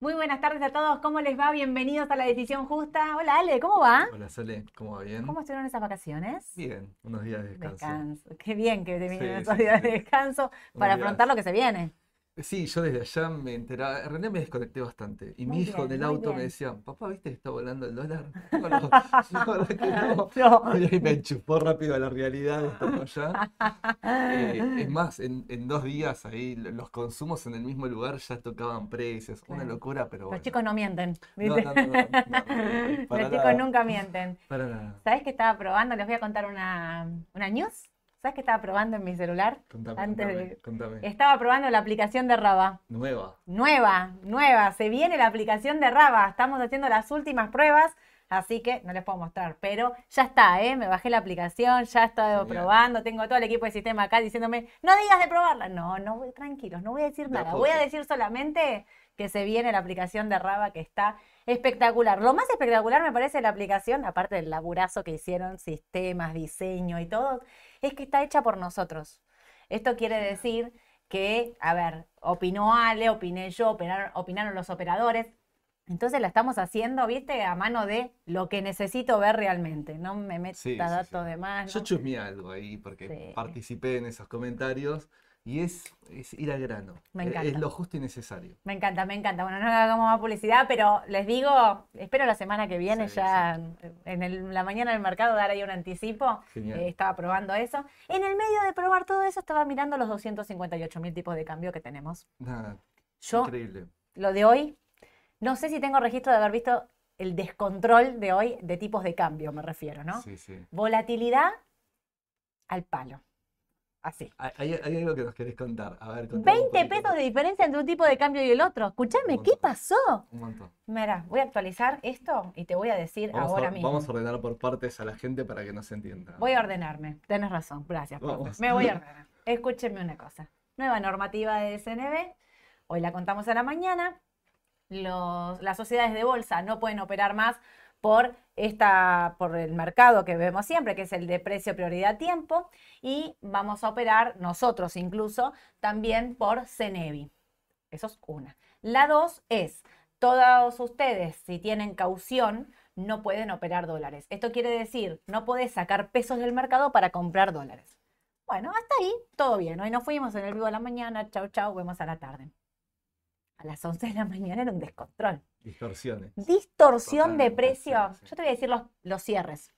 buenas tardes a todos. ¿Cómo les va? Bienvenidos a La Decisión Justa. Hola Ale, ¿cómo va? Hola Sole, ¿cómo va bien? ¿Cómo estuvieron esas vacaciones? Bien, unos días de descanso. Descanso. Qué bien que te vienen Sí, esos sí, días sí. de descanso para días. afrontar lo que se viene. Sí, yo desde allá me enteraba, en realidad me desconecté bastante. Y Muy mi hijo bien, en el muy auto bien. me decía, papá, ¿viste que está volando el dólar? No, no, la verdad que no. No. Y ahí me enchufó rápido a la realidad de estar allá. Eh, es más, en, en dos días ahí lo- los consumos en el mismo lugar ya tocaban precios. Una Claro. locura, pero Los bueno. chicos no mienten. No, ¿viste? no, no, no, no, no, para Los chicos nada. nunca mienten. Para nada. ¿Sabes que estaba probando? Les voy a contar una, una news. ¿Sabes que estaba probando en mi celular? Contame, Antes contame, de- contame. Estaba probando la aplicación de Raba. Nueva. Nueva, nueva. Se viene la aplicación de Raba. Estamos haciendo las últimas pruebas, así que no les puedo mostrar. Pero ya está, ¿eh? Me bajé la aplicación, ya he estado Genial. probando. Tengo todo el equipo de sistema acá diciéndome, no digas de probarla. No, no, tranquilos, no voy a decir De nada. Voy a decir solamente que se viene la aplicación de Raba que está espectacular. Lo más espectacular me parece la aplicación, aparte del laburazo que hicieron, sistemas, diseño y todo, es que está hecha por nosotros. Esto quiere decir que, a ver, opinó Ale, opiné yo, opinaron, opinaron los operadores. Entonces la estamos haciendo, viste, a mano de lo que necesito ver realmente. No me meta Sí, datos sí. de más. Yo ¿no? chusmeé algo ahí porque participé en esos comentarios y es, es ir al grano. Me encanta. Es lo justo y necesario. Me encanta, me encanta. Bueno, no hagamos más publicidad, pero les digo, espero la semana que viene Sí, ya en el- la mañana del mercado dar ahí un anticipo. Eh, estaba probando eso. En el medio de probar todo eso estaba mirando los 258 mil tipos de cambio que tenemos. Nada, Yo, increíble. lo de hoy, no sé si tengo registro de haber visto el descontrol de hoy de tipos de cambio, me refiero, ¿no? Sí, sí. Volatilidad al palo. Así. Hay, algo que nos querés contar. A ver, contame un 20 poquito. pesos de diferencia entre un tipo de cambio y el otro. Escúchame, ¿qué pasó? Un montón. Mira, voy a actualizar esto y te voy a decir Vamos, ahora a, mismo. vamos a ordenar por partes a la gente para que nos entienda. Voy a ordenarme. Tienes razón. Gracias, profe. Me voy a ordenar. Escúchenme una cosa. Nueva normativa de SNB. Hoy la contamos a la mañana. Los- las sociedades de bolsa no pueden operar más por, esta, por el mercado que vemos siempre, que es el de precio, prioridad, tiempo. Y vamos a operar nosotros incluso también por CENEVI. Eso es una. La dos es, todos ustedes, si tienen caución, no pueden operar dólares. Esto quiere decir, no podés sacar pesos del mercado para comprar dólares. Bueno, hasta ahí todo bien. Hoy nos fuimos en el vivo a la mañana, chau, chau, vemos a la tarde. Las 11 de la mañana era un descontrol. Distorsiones. Distorsión de Totalmente, precio. sí, sí. Yo te voy a decir los, los cierres.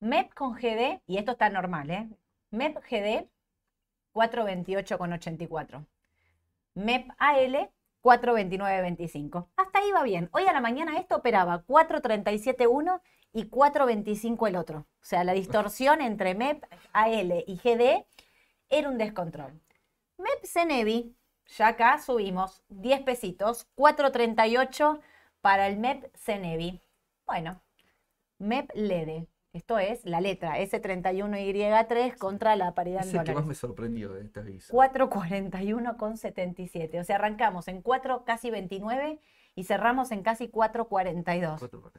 MEP con GD, y esto está normal, ¿eh? MEP GD, 428,84. MEP AL, 429.25. Hasta ahí va bien. Hoy a la mañana esto operaba 437.1 y 425 el otro. O sea, la distorsión entre MEP, AL y GD era un descontrol. MEP Cenevi, ya acá subimos 10 pesitos, 438 para el MEP Cenevi. Bueno, MEP LEDE. Esto es la letra S31Y3 contra la paridad en Es el que más me sorprendió de este aviso. 441,77. O sea, arrancamos en 4 casi 29 y cerramos en casi 442. 4.42.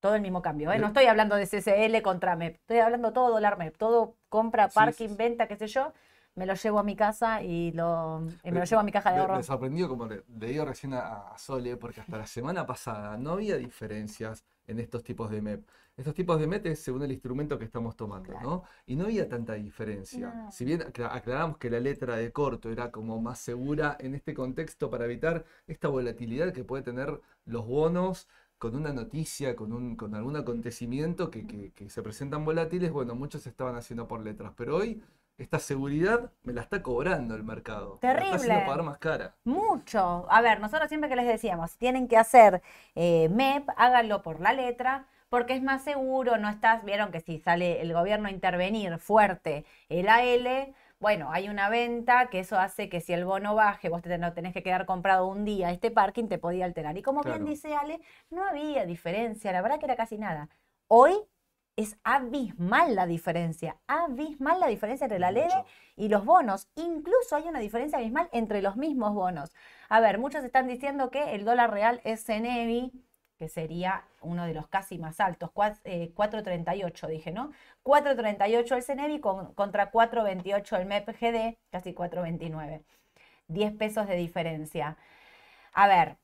Todo el mismo cambio, ¿eh? No estoy hablando de CCL contra MEP. Estoy hablando todo dólar MEP. Todo compra, Sí, parking, sí, sí. venta, qué sé yo. Me lo llevo a mi casa y, lo, y me lo Me- llevo a mi caja de Me, ahorro. me sorprendió, como le, le digo recién a, a Sole, porque hasta la semana pasada no había diferencias en estos tipos de MEP. Estos tipos de MEP es según el instrumento que estamos tomando, Claro. ¿no? Y no había tanta diferencia. No. Si bien acla- aclaramos que la letra de corto era como más segura en este contexto para evitar esta volatilidad que puede tener los bonos con una noticia, con, un, con algún acontecimiento que, que- que se presentan volátiles, bueno, muchos estaban haciendo por letras, pero hoy esta seguridad me la está cobrando el mercado. Me la está haciendo Terrible. pagar más cara. Mucho. A ver, nosotros siempre que les decíamos, tienen que hacer eh, MEP, háganlo por la letra, porque es más seguro, no estás, vieron que si sale el gobierno a intervenir fuerte el AL, bueno, hay una venta que eso hace que si el bono baje, vos te no tenés que quedar comprado un día, este parking te podía alterar. Y como bien dice Ale, no había diferencia, la verdad que era casi nada. Hoy es abismal la diferencia, abismal la diferencia entre la LEDE y los bonos. Incluso hay una diferencia abismal entre los mismos bonos. A ver, muchos están diciendo que el dólar real es CENEVI, que sería uno de los casi más altos, cua- eh, 4.38 dije, ¿no? 4.38 el CENEVI con- contra 4.28 el MEP-GD, casi 4.29. 10 pesos de diferencia. A ver,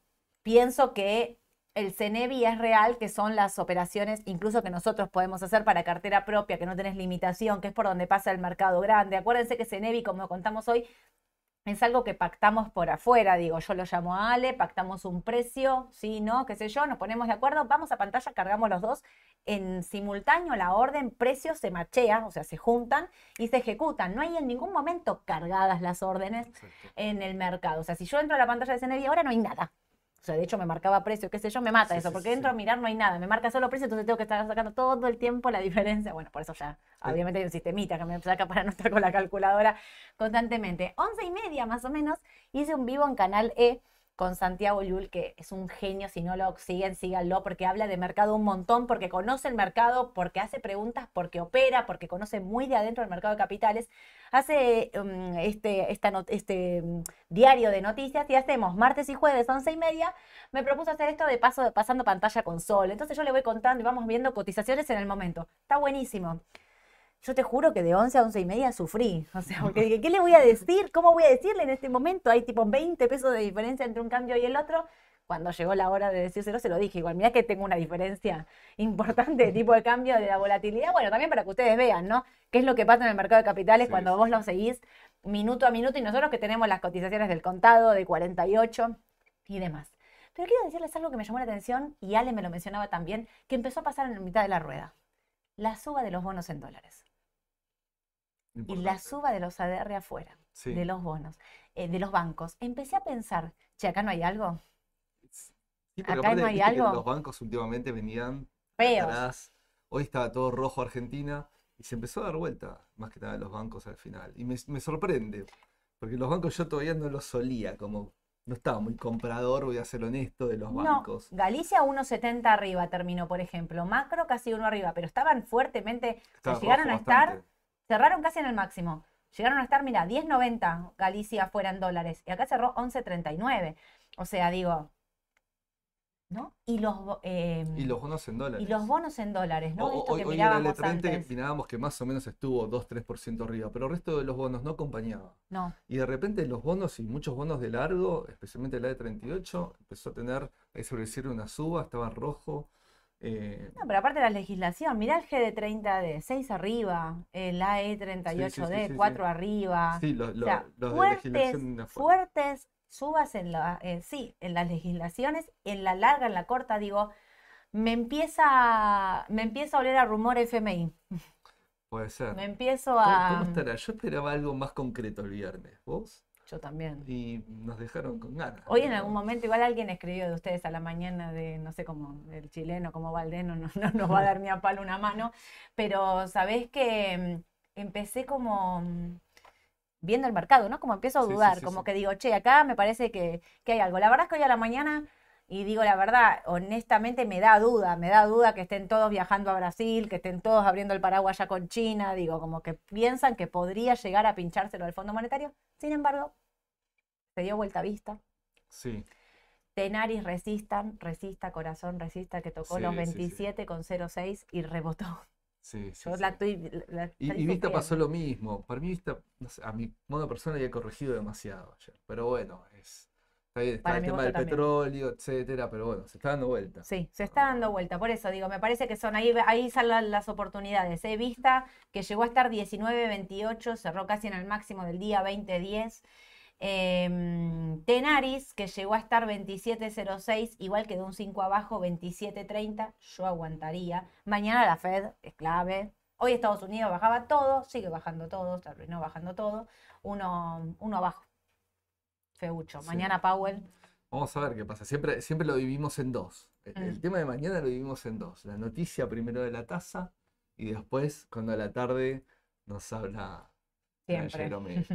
pienso que el CENEVI es real, que son las operaciones incluso que nosotros podemos hacer para cartera propia, que no tenés limitación, que es por donde pasa el mercado grande. Acuérdense que CENEVI, como contamos hoy, es algo que pactamos por afuera, digo, yo lo llamo a Ale, pactamos un precio, sí, no, qué sé yo, nos ponemos de acuerdo, vamos a pantalla, cargamos los dos en simultáneo, la orden, precio se machea, o sea, se juntan y se ejecutan. No hay en ningún momento cargadas las órdenes en el mercado. O sea, si yo entro a la pantalla de CNV ahora no hay nada. O sea, de hecho me marcaba precio, qué sé yo, me mata eso, porque entro a mirar no hay nada, me marca solo precio, entonces tengo que estar sacando todo el tiempo la diferencia. Bueno, por eso ya, obviamente hay un sistemita que me saca para no estar con la calculadora constantemente. Once y media más o menos, hice un vivo en Canal E con Santiago Llull, que es un genio, si no lo siguen, síganlo, porque habla de mercado un montón, porque conoce el mercado, porque hace preguntas, porque opera, porque conoce muy de adentro el mercado de capitales. Hace um, este, este um, diario de noticias y hacemos martes y jueves, once y media. Me propuso hacer esto de paso, pasando pantalla con sol. Entonces yo le voy contando y vamos viendo cotizaciones en el momento. Está buenísimo yo te juro que de 11 a 11 y media sufrí. O sea, porque dije, ¿qué le voy a decir? ¿Cómo voy a decirle en este momento? Hay tipo 20 pesos de diferencia entre un cambio y el otro. Cuando llegó la hora de decírselo, se lo dije. Igual, mira que tengo una diferencia importante de tipo de cambio de la volatilidad. Bueno, también para que ustedes vean, ¿no? ¿Qué es lo que pasa en el mercado de capitales cuando vos lo seguís minuto a minuto y nosotros que tenemos las cotizaciones del contado de 48 y demás. Pero quiero decirles algo que me llamó la atención y Ale me lo mencionaba también, que empezó a pasar en la mitad de la rueda. La suba de los bonos en dólares y la suba de los ADR afuera, de los bonos, eh, de los bancos. Empecé a pensar, che, acá no hay algo. acá no hay algo. los bancos últimamente venían atrás. Hoy estaba todo rojo Argentina y se empezó a dar vuelta, más que nada los bancos al final. Y me, sorprende, porque los bancos yo todavía no los solía, como no estaba muy comprador, voy a ser honesto, de los bancos. Galicia 1,70 arriba terminó, por ejemplo. Macro casi uno arriba, pero estaban fuertemente, llegaron a estar cerraron casi en el máximo. Llegaron a estar, mira, 10.90 Galicia fuera en dólares y acá cerró 11.39. O sea, digo, ¿no? Y los, em, y los bonos en dólares. Y los bonos en dólares, ¿no? hoy, en el L30 mirábamos que más o menos estuvo 2-3% arriba, pero el resto de los bonos no acompañaba. No. Y de repente los bonos y muchos bonos de largo, especialmente el E38, empezó a tener, ahí sobre decir, una suba, estaba rojo. Eh, no, pero aparte de la legislación, mirá el GD30D, 6 arriba, el AE38D, 4 arriba. Sí, los, fuertes, fuertes subas en la, eh, sí, en las legislaciones, en la larga, en la corta, digo, me empieza, me empieza a oler a rumor FMI. Puede ser. Me empiezo a. ¿Cómo estará? Yo esperaba algo más concreto el viernes. ¿Vos? Yo también. Y nos dejaron con ganas. Hoy en algún momento, igual alguien escribió de ustedes a la mañana de, no sé cómo, el chileno, como Valdeno, no, no nos va a dar ni a palo una mano, pero sabés que mm, empecé como mm, viendo el mercado, ¿no? Como empiezo a dudar, como que digo, che, acá me parece que, que hay algo. La verdad es que hoy a la mañana y digo la verdad, honestamente me da duda, me da duda que estén todos viajando a Brasil, que estén todos abriendo el paraguas ya con China, digo, como que piensan que podría llegar a pinchárselo al Fondo Monetario. Sin embargo, se dio vuelta a vista. Sí. Tenaris resistan, resista, corazón, resista, que tocó los 27,06 y rebotó. Sí, Yo la estoy, y, Vista pasó lo mismo. Para mí Vista, a mi modo personal había corregido demasiado ayer. Pero bueno, es está el tema del petróleo, etcétera, pero bueno, se está dando vuelta. Sí, se está dando vuelta. Por eso digo, me parece que son ahí, ahí salen las oportunidades. He vista que llegó a estar 19.28, cerró casi en el máximo del día 20.10. Em, Tenaris, que llegó a estar 27.06, igual quedó un 5 abajo, 27.30, yo aguantaría. Mañana la Fed es clave. Hoy Estados Unidos bajaba todo, sigue bajando todo, terminó bajando todo, uno, uno abajo. Feucho. Mañana Powell. Vamos a ver qué pasa. Siempre, siempre lo vivimos en dos. El, mm. tema de mañana lo vivimos en dos. La noticia primero de la tasa y después, cuando a la tarde nos habla Siempre.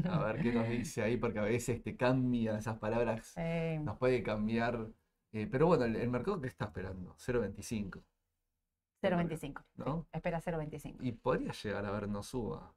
A ver qué nos dice ahí, porque a veces te cambia esas palabras. Nos puede cambiar. Eh, pero bueno, el, mercado que está esperando, 0.25. 0.25. ¿No? espera 0.25. Y podría llegar a ver no suba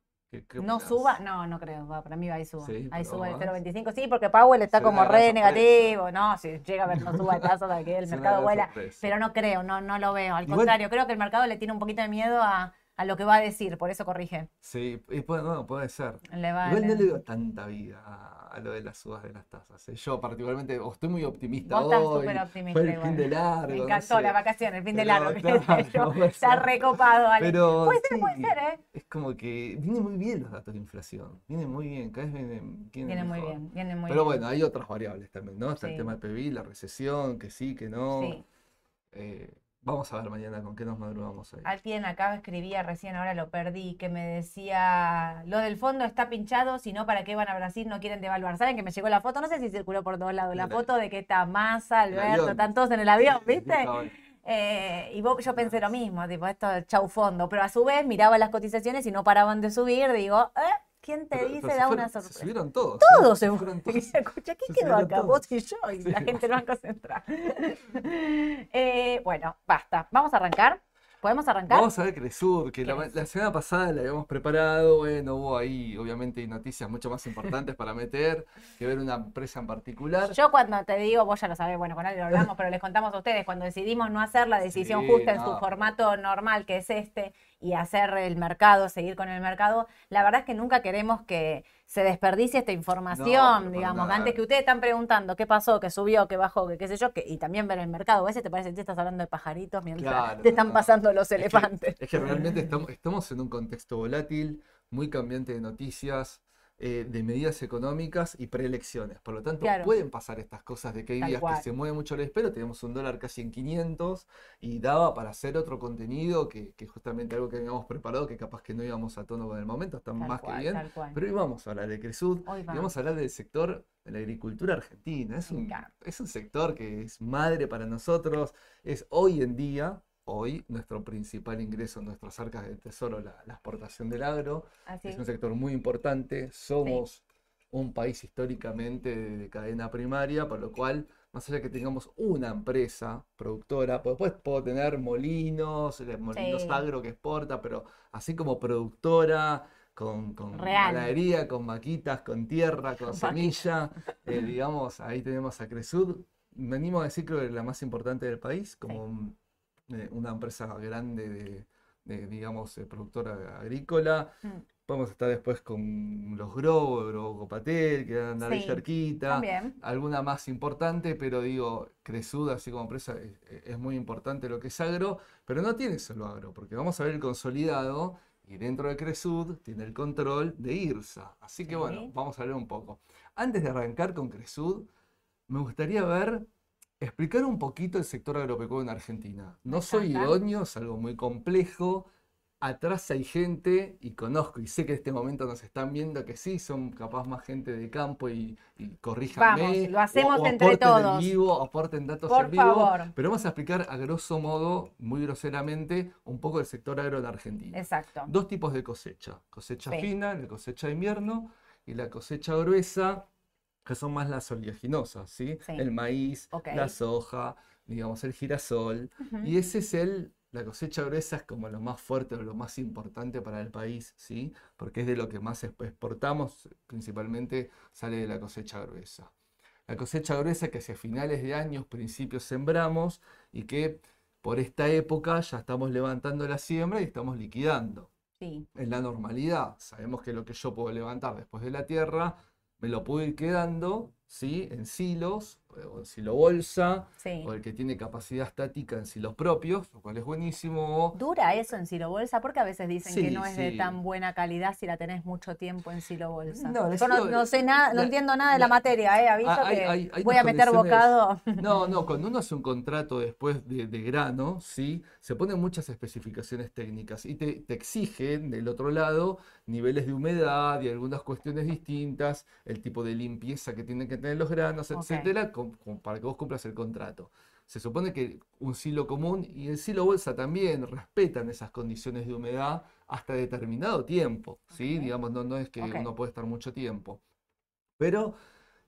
no suba, no, no creo, para mí va ahí suba. ahí suba el 0.25, sí, porque Powell está como re negativo, no, si llega a ver no suba el caso de que el mercado vuela, pero no creo, no, no lo veo, al contrario, creo que el mercado le tiene un poquito de miedo a, lo que va a decir, por eso corrige. Sí, puede, no, puede ser. Igual no le veo tanta vida a lo de las subas de las tasas. ¿eh? Yo particularmente o estoy muy optimista Vos estás súper optimista Fue el igual. fin de largo. Me no encantó sé. la vacación, el fin de Pero, largo. qué sé claro, yo. Está recopado, Ale. Pero Puede ser, puede ser, ¿eh? Es como que vienen muy bien los datos de inflación. Vienen muy bien, cada vez vienen, vienen Viene muy bien, viene muy Pero bien. bueno, hay otras variables también, ¿no? Está Sí. el tema del PBI, la recesión, que sí, que no. Sí. Eh, vamos a ver mañana con qué nos madrugamos ahí. Alguien acá escribía recién, ahora lo perdí, que me decía, lo del fondo está pinchado, si no, ¿para qué van a Brasil? No quieren devaluar. ¿Saben que me llegó la foto? No sé si circuló por todos lados, la foto de que está Massa, Alberto, están todos en el avión, ¿viste? Eh, y vos- yo pensé lo mismo, tipo, esto es chau fondo, pero a su vez miraba las cotizaciones y no paraban de subir, digo, ¿eh? ¿Quién te pero- dice? pero se Da fueron- una Se sorpresa. subieron todos. Todos se fueron. todos. Y se escucha, ¿quién Se quedó acá? todos. Vos y yo, y Sí. la gente del Banco Central. Eh, bueno, basta. Vamos a arrancar. ¿Podemos arrancar? Vamos a ver Cresur, que la, ¿Qué semana pasada la habíamos preparado, bueno, hubo ahí obviamente noticias mucho más importantes para meter que ver una empresa en particular. Yo cuando te digo, vos ya lo sabés, bueno, con él lo hablamos, pero les contamos a ustedes, cuando decidimos no hacer la decisión Sí, justa en su no. formato normal, que es este, y hacer el mercado, seguir con el mercado, la verdad es que nunca queremos que se desperdicie esta información, digamos, antes que ustedes están preguntando qué pasó, qué subió, qué bajó, qué qué sé yo, que, y también ver el mercado. A veces te parece que te estás hablando de pajaritos mientras Claro, te están pasando los Es que- elefantes. Es que realmente estamos, estamos en un contexto volátil, muy cambiante de noticias, eh, de medidas económicas y preelecciones. Por lo tanto, Claro. pueden pasar estas cosas de que hay Tal días cual. que se mueve mucho el espero. Tenemos un dólar casi en 500 y daba para hacer otro contenido que, que justamente algo que habíamos preparado, que capaz que no íbamos a tono con el momento, está Tal más cual, que bien. Pero hoy vamos a hablar de Cresud y vamos. a hablar del sector de la agricultura argentina. Es un, es un sector que es madre para nosotros, es hoy en día, hoy, nuestro principal ingreso en nuestras arcas del tesoro, la, la exportación del agro. Así. Es un sector muy importante, somos un país históricamente de, de cadena primaria, por lo cual, más allá que tengamos una empresa productora, pues después puedo tener molinos, eh, molinos Sí. agro que exporta, pero así como productora, con, con ganadería, con vaquitas, con tierra, con semilla, eh, digamos, ahí tenemos a Cresud. Me animo a decir creo que la más importante del país, como un- eh, una empresa grande de, de, digamos, eh, productora agrícola. Mm. Podemos estar después con los Grobo, Grobo Copatel, que andan ahí Sí, cerquita. También. Alguna más importante, pero digo, Cresud, así como empresa, es, es muy importante lo que es agro, pero no tiene solo agro, porque vamos a ver el consolidado y dentro de Cresud tiene el control de IRSA. Así que bueno, vamos a ver un poco. Antes de arrancar con Cresud, me gustaría ver, explicar un poquito el sector agropecuario en Argentina. No soy idóneo, es algo muy complejo. Atrás hay gente, y conozco, y sé que en este momento nos están viendo que sí, son capaz más gente de campo y, y corríjanme. Vamos, lo o- hacemos o entre aporten en todos. vivo, aporten datos Por en vivo. favor. Pero vamos a explicar a grosso modo, muy groseramente, un poco el sector agro en Argentina. Exacto. Dos tipos de cosecha. Cosecha Sí. fina, la cosecha de invierno, y la cosecha gruesa, que son más las oleaginosas, ¿sí? Sí. El maíz, la soja, digamos, el girasol. Y ese es el, la cosecha gruesa es como lo más fuerte o lo más importante para el país, ¿sí? Porque es de lo que más exp- exportamos, principalmente sale de la cosecha gruesa. La cosecha gruesa que hacia finales de años, principios sembramos y que por esta época ya estamos levantando la siembra y estamos liquidando. Sí. En la normalidad, sabemos que lo que yo puedo levantar después de la tierra, me lo puedo ir quedando, ¿sí? En silos, o en silo bolsa, Sí. o el que tiene capacidad estática en silos propios, lo cual es buenísimo. ¿Dura eso en silo bolsa? Porque a veces dicen que no es de tan buena calidad si la tenés mucho tiempo en silo bolsa. No, Yo no, no sé nada, no la- entiendo nada de la la- materia, eh. Aviso Ah, hay- que hay- hay voy a meter bocado. No, no, cuando uno hace un contrato después de, de grano, ¿sí? Se ponen muchas especificaciones técnicas y te, te exigen del otro lado niveles de humedad y algunas cuestiones distintas, el tipo de limpieza que tienen que tener los granos, etcétera, para que vos cumplas el contrato. Se supone que un silo común y el silo bolsa también respetan esas condiciones de humedad hasta determinado tiempo, ¿sí? Ok. Digamos, no, no es que Ok. uno puede estar mucho tiempo. Pero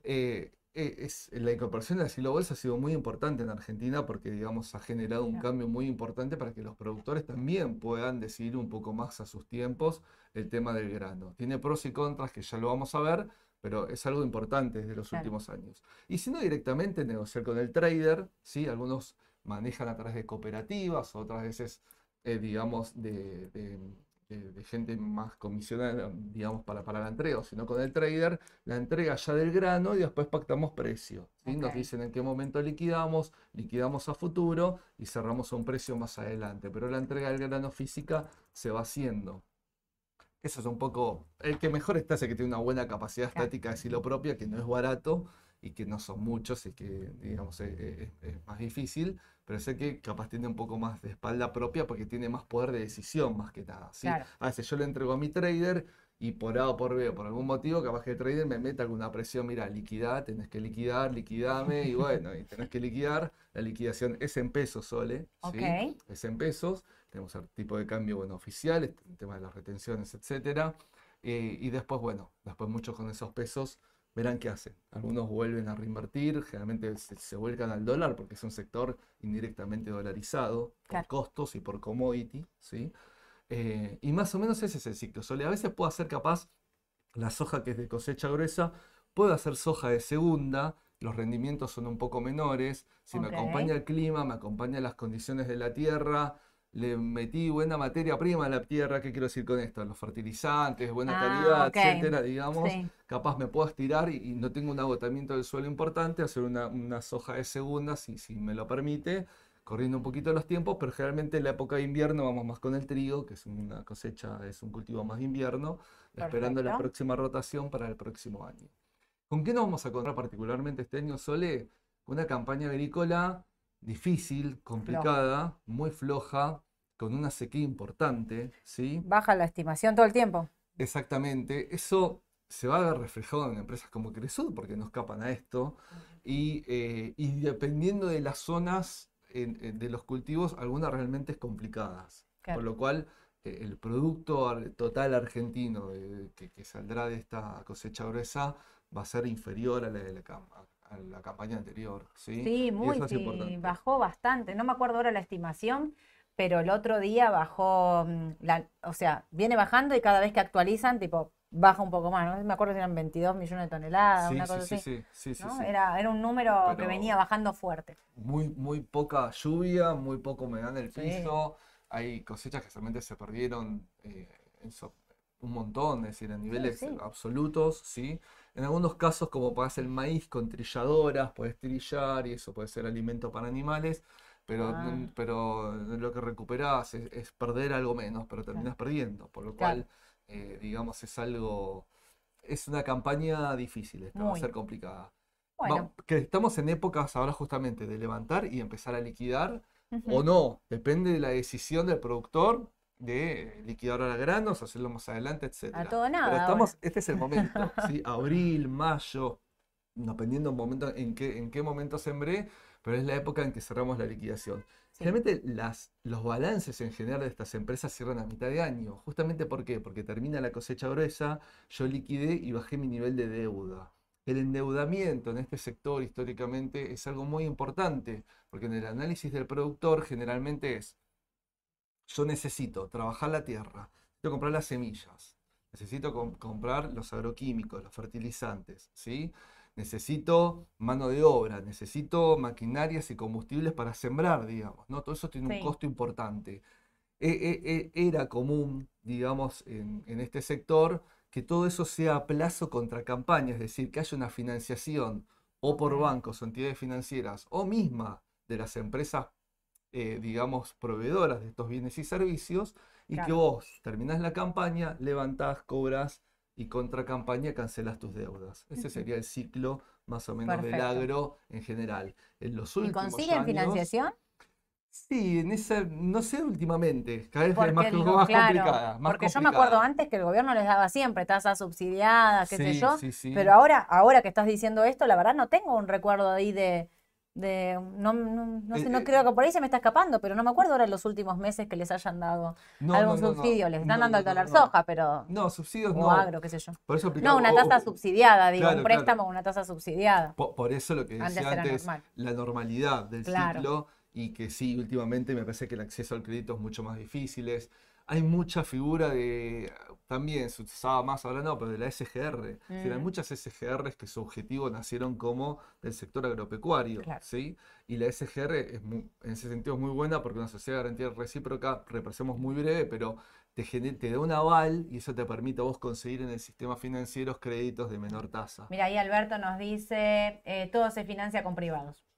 eh, eh, es, la incorporación de la silo bolsa ha sido muy importante en Argentina porque, digamos, ha generado un cambio muy importante para que los productores también puedan decidir un poco más a sus tiempos el tema del grano. Tiene pros y contras que ya lo vamos a ver, pero es algo importante desde los Claro. últimos años. Y si no, directamente negociar con el trader, ¿sí? Algunos manejan a través de cooperativas, otras veces, eh, digamos, de, de de, de gente más comisionada, digamos, para, para la entrega, sino con el trader, la entrega ya del grano y después pactamos precio. ¿sí? Nos dicen en qué momento liquidamos, liquidamos a futuro y cerramos a un precio más adelante. Pero la entrega del grano física se va haciendo. Eso es un poco. El que mejor está es el que tiene una buena capacidad estática de silo propia, que no es barato y que no son muchos y que, digamos, es, es- es más difícil, pero el que capaz tiene un poco más de espalda propia porque tiene más poder de decisión más que nada. ¿sí? Claro. A veces yo le entrego a mi trader y por A o por B o por algún motivo, capaz que el trader me mete alguna presión, mira, liquidar, tenés que liquidar, liquidame, y bueno, y tenés que liquidar. La liquidación es en pesos, Sole, ¿sí? Ok. Es en pesos. Tenemos el tipo de cambio, bueno, oficial, el tema de las retenciones, etcétera. Eh, y después, bueno, después muchos con esos pesos verán qué hacen. Algunos vuelven a reinvertir, generalmente se, se vuelcan al dólar porque es un sector indirectamente dolarizado por Claro. costos y por commodity, ¿sí? Eh, y más o menos ese es el ciclo. Sole, a veces puedo hacer capaz la soja que es de cosecha gruesa, puedo hacer soja de segunda, los rendimientos son un poco menores, si me acompaña el clima, me acompañan las condiciones de la tierra, le metí buena materia prima a la tierra, ¿qué quiero decir con esto? Los fertilizantes, buena Ah, calidad, ok. etcétera, digamos, Sí. capaz me puedo estirar y, y no tengo un agotamiento del suelo importante, hacer una, una soja de segunda, si, si me lo permite, corriendo un poquito los tiempos, pero generalmente en la época de invierno vamos más con el trigo, que es una cosecha, es un cultivo más de invierno, esperando la próxima rotación para el próximo año. ¿Con qué nos vamos a encontrar particularmente este año, Sole? Una campaña agrícola difícil, complicada, muy floja, con una sequía importante, ¿sí? Baja la estimación todo el tiempo. Exactamente. Eso se va a ver reflejado en empresas como Cresud, porque no escapan a esto. Y, eh, y dependiendo de las zonas en- en- de los cultivos, algunas realmente complicadas. Claro. Por lo cual, eh, el producto total argentino eh, que, que saldrá de esta cosecha gruesa va a ser inferior a la de la, cam- a la campaña anterior. ¿sí? Sí, Y muy, eso es bajó bastante. No me acuerdo ahora la estimación, pero el otro día bajó, mm, la, o sea, viene bajando y cada vez que actualizan, tipo, baja un poco más, ¿no? Me acuerdo si eran 22 millones de toneladas, Sí, una cosa sí, así, sí, sí, sí, ¿no? Era, era un número que venía bajando fuerte. muy, muy poca lluvia, muy poco humedad en el piso. Hay cosechas que realmente se perdieron eh, en so- un montón, es decir, a niveles sí. absolutos, ¿sí? En algunos casos, como puede ser el maíz con trilladoras, puedes trillar y eso puede ser alimento para animales, pero, Ah. pero lo que recuperás es, es perder algo menos, pero terminas perdiendo, por lo Claro. cual, eh, digamos, es algo, es una campaña difícil, esta va a ser complicada. Bueno, Va- que estamos en épocas ahora justamente de levantar y empezar a liquidar ujú, o no, depende de la decisión del productor de liquidar ahora granos, hacerlo más adelante, etcétera. todo o nada Pero ahora. estamos, este es el momento, ¿sí? Abril, mayo, dependiendo un momento en qué, en qué momento sembré, pero es la época en que cerramos la liquidación. sí. Generalmente las, los balances en general de estas empresas cierran a mitad de año. Justamente ¿por qué? Porque termina la cosecha gruesa, yo liquidé y bajé mi nivel de deuda. El endeudamiento en este sector históricamente es algo muy importante, porque en el análisis del productor generalmente es, yo necesito trabajar la tierra, necesito comprar las semillas, necesito com- comprar los agroquímicos, los fertilizantes, ¿sí? Necesito mano de obra, necesito maquinarias y combustibles para sembrar, digamos, ¿no? Todo eso tiene un costo importante. E- e- e- era común, digamos, en, en este sector que todo eso sea a plazo contra campaña, es decir, que haya una financiación o por bancos o entidades financieras o misma de las empresas, eh, digamos, proveedoras de estos bienes y servicios, y que vos terminás la campaña, levantás, cobras y contra campaña cancelás tus deudas. Ese sería el ciclo más o menos del agro en general. En los ¿Y últimos consiguen años, financiación? Sí, en esa, no sé últimamente, cada vez Porque más, digo, más claro, complicada, más porque yo me acuerdo antes que el gobierno les daba siempre tasas subsidiadas, qué sé yo, sí, sí. pero ahora, ahora que estás diciendo esto, la verdad no tengo un recuerdo ahí de, de no, no, no sé, Eh, no eh, creo que por ahí se me está escapando, pero no me acuerdo ahora en los últimos meses que les hayan dado No, algún subsidio, les están dando al dólar soja, pero No, subsidios o no. agro, qué sé yo. Por eso aplicaba- No, una tasa subsidiada, digo, claro, un claro. préstamo con una tasa subsidiada. po- Por eso lo que Antes decía antes, normal. la normalidad del Claro. ciclo y que sí, últimamente me parece que el acceso al crédito es mucho más difícil. Hay mucha figura de, también se usaba más, ahora no, pero de la SGR. Decir, hay Mm. muchas SGRs que su objetivo nacieron como del sector agropecuario, Claro. ¿sí? Y la SGR es mu- en ese sentido es muy buena porque una sociedad de garantía recíproca, repasemos muy breve, pero te, te da un aval y eso te permite a vos conseguir en el sistema financiero créditos de menor tasa. Mira, ahí Alberto nos dice, eh, todo se financia con privados.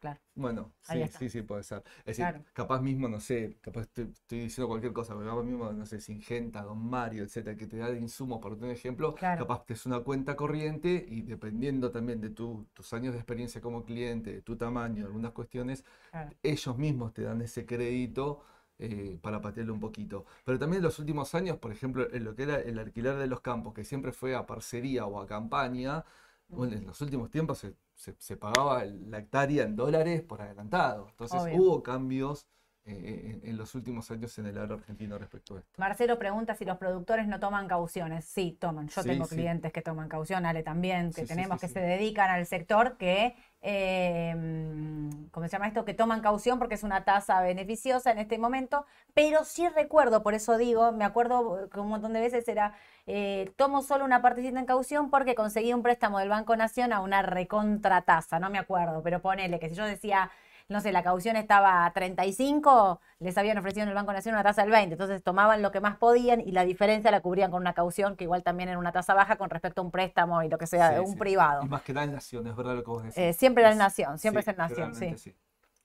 Claro. Bueno, sí, sí, sí, puede ser. Es decir, capaz mismo, no sé, capaz estoy, estoy diciendo cualquier cosa, pero capaz mismo, no sé, Singenta, Don Mario, etcétera, que te da de insumos, por un ejemplo, Claro. capaz te es una cuenta corriente y dependiendo también de tu- tus años de experiencia como cliente, de tu tamaño, algunas cuestiones, claro. ellos mismos te dan ese crédito eh, para patearlo un poquito. Pero también en los últimos años, por ejemplo, en lo que era el alquiler de los campos, que siempre fue a parcería o a campaña, bueno, en los últimos tiempos se, se- se pagaba la hectárea en dólares por adelantado. Entonces Obvio. hubo cambios eh, en, en los últimos años en el agro argentino respecto a esto. Marcelo pregunta si los productores no toman cauciones. Sí, toman. Yo Sí, tengo sí. clientes que toman caución, Ale también, que Sí, tenemos que se dedican al sector que, eh, mm, ¿cómo se llama esto? Que toman caución porque es una tasa beneficiosa en este momento. Pero sí recuerdo, por eso digo, me acuerdo que un montón de veces era, eh, tomo solo una partecita en caución porque conseguí un préstamo del Banco Nación a una recontratasa, no me acuerdo, pero ponele que si yo decía no sé, la caución estaba a 35, les habían ofrecido en el Banco Nación una tasa del 20, entonces tomaban lo que más podían y la diferencia la cubrían con una caución que igual también era una tasa baja con respecto a un préstamo y lo que sea, Sí, un sí. privado. Y más que en Nación, es verdad lo que vos decís. Eh, siempre Es- Nación, siempre sí, es en Nación, sí.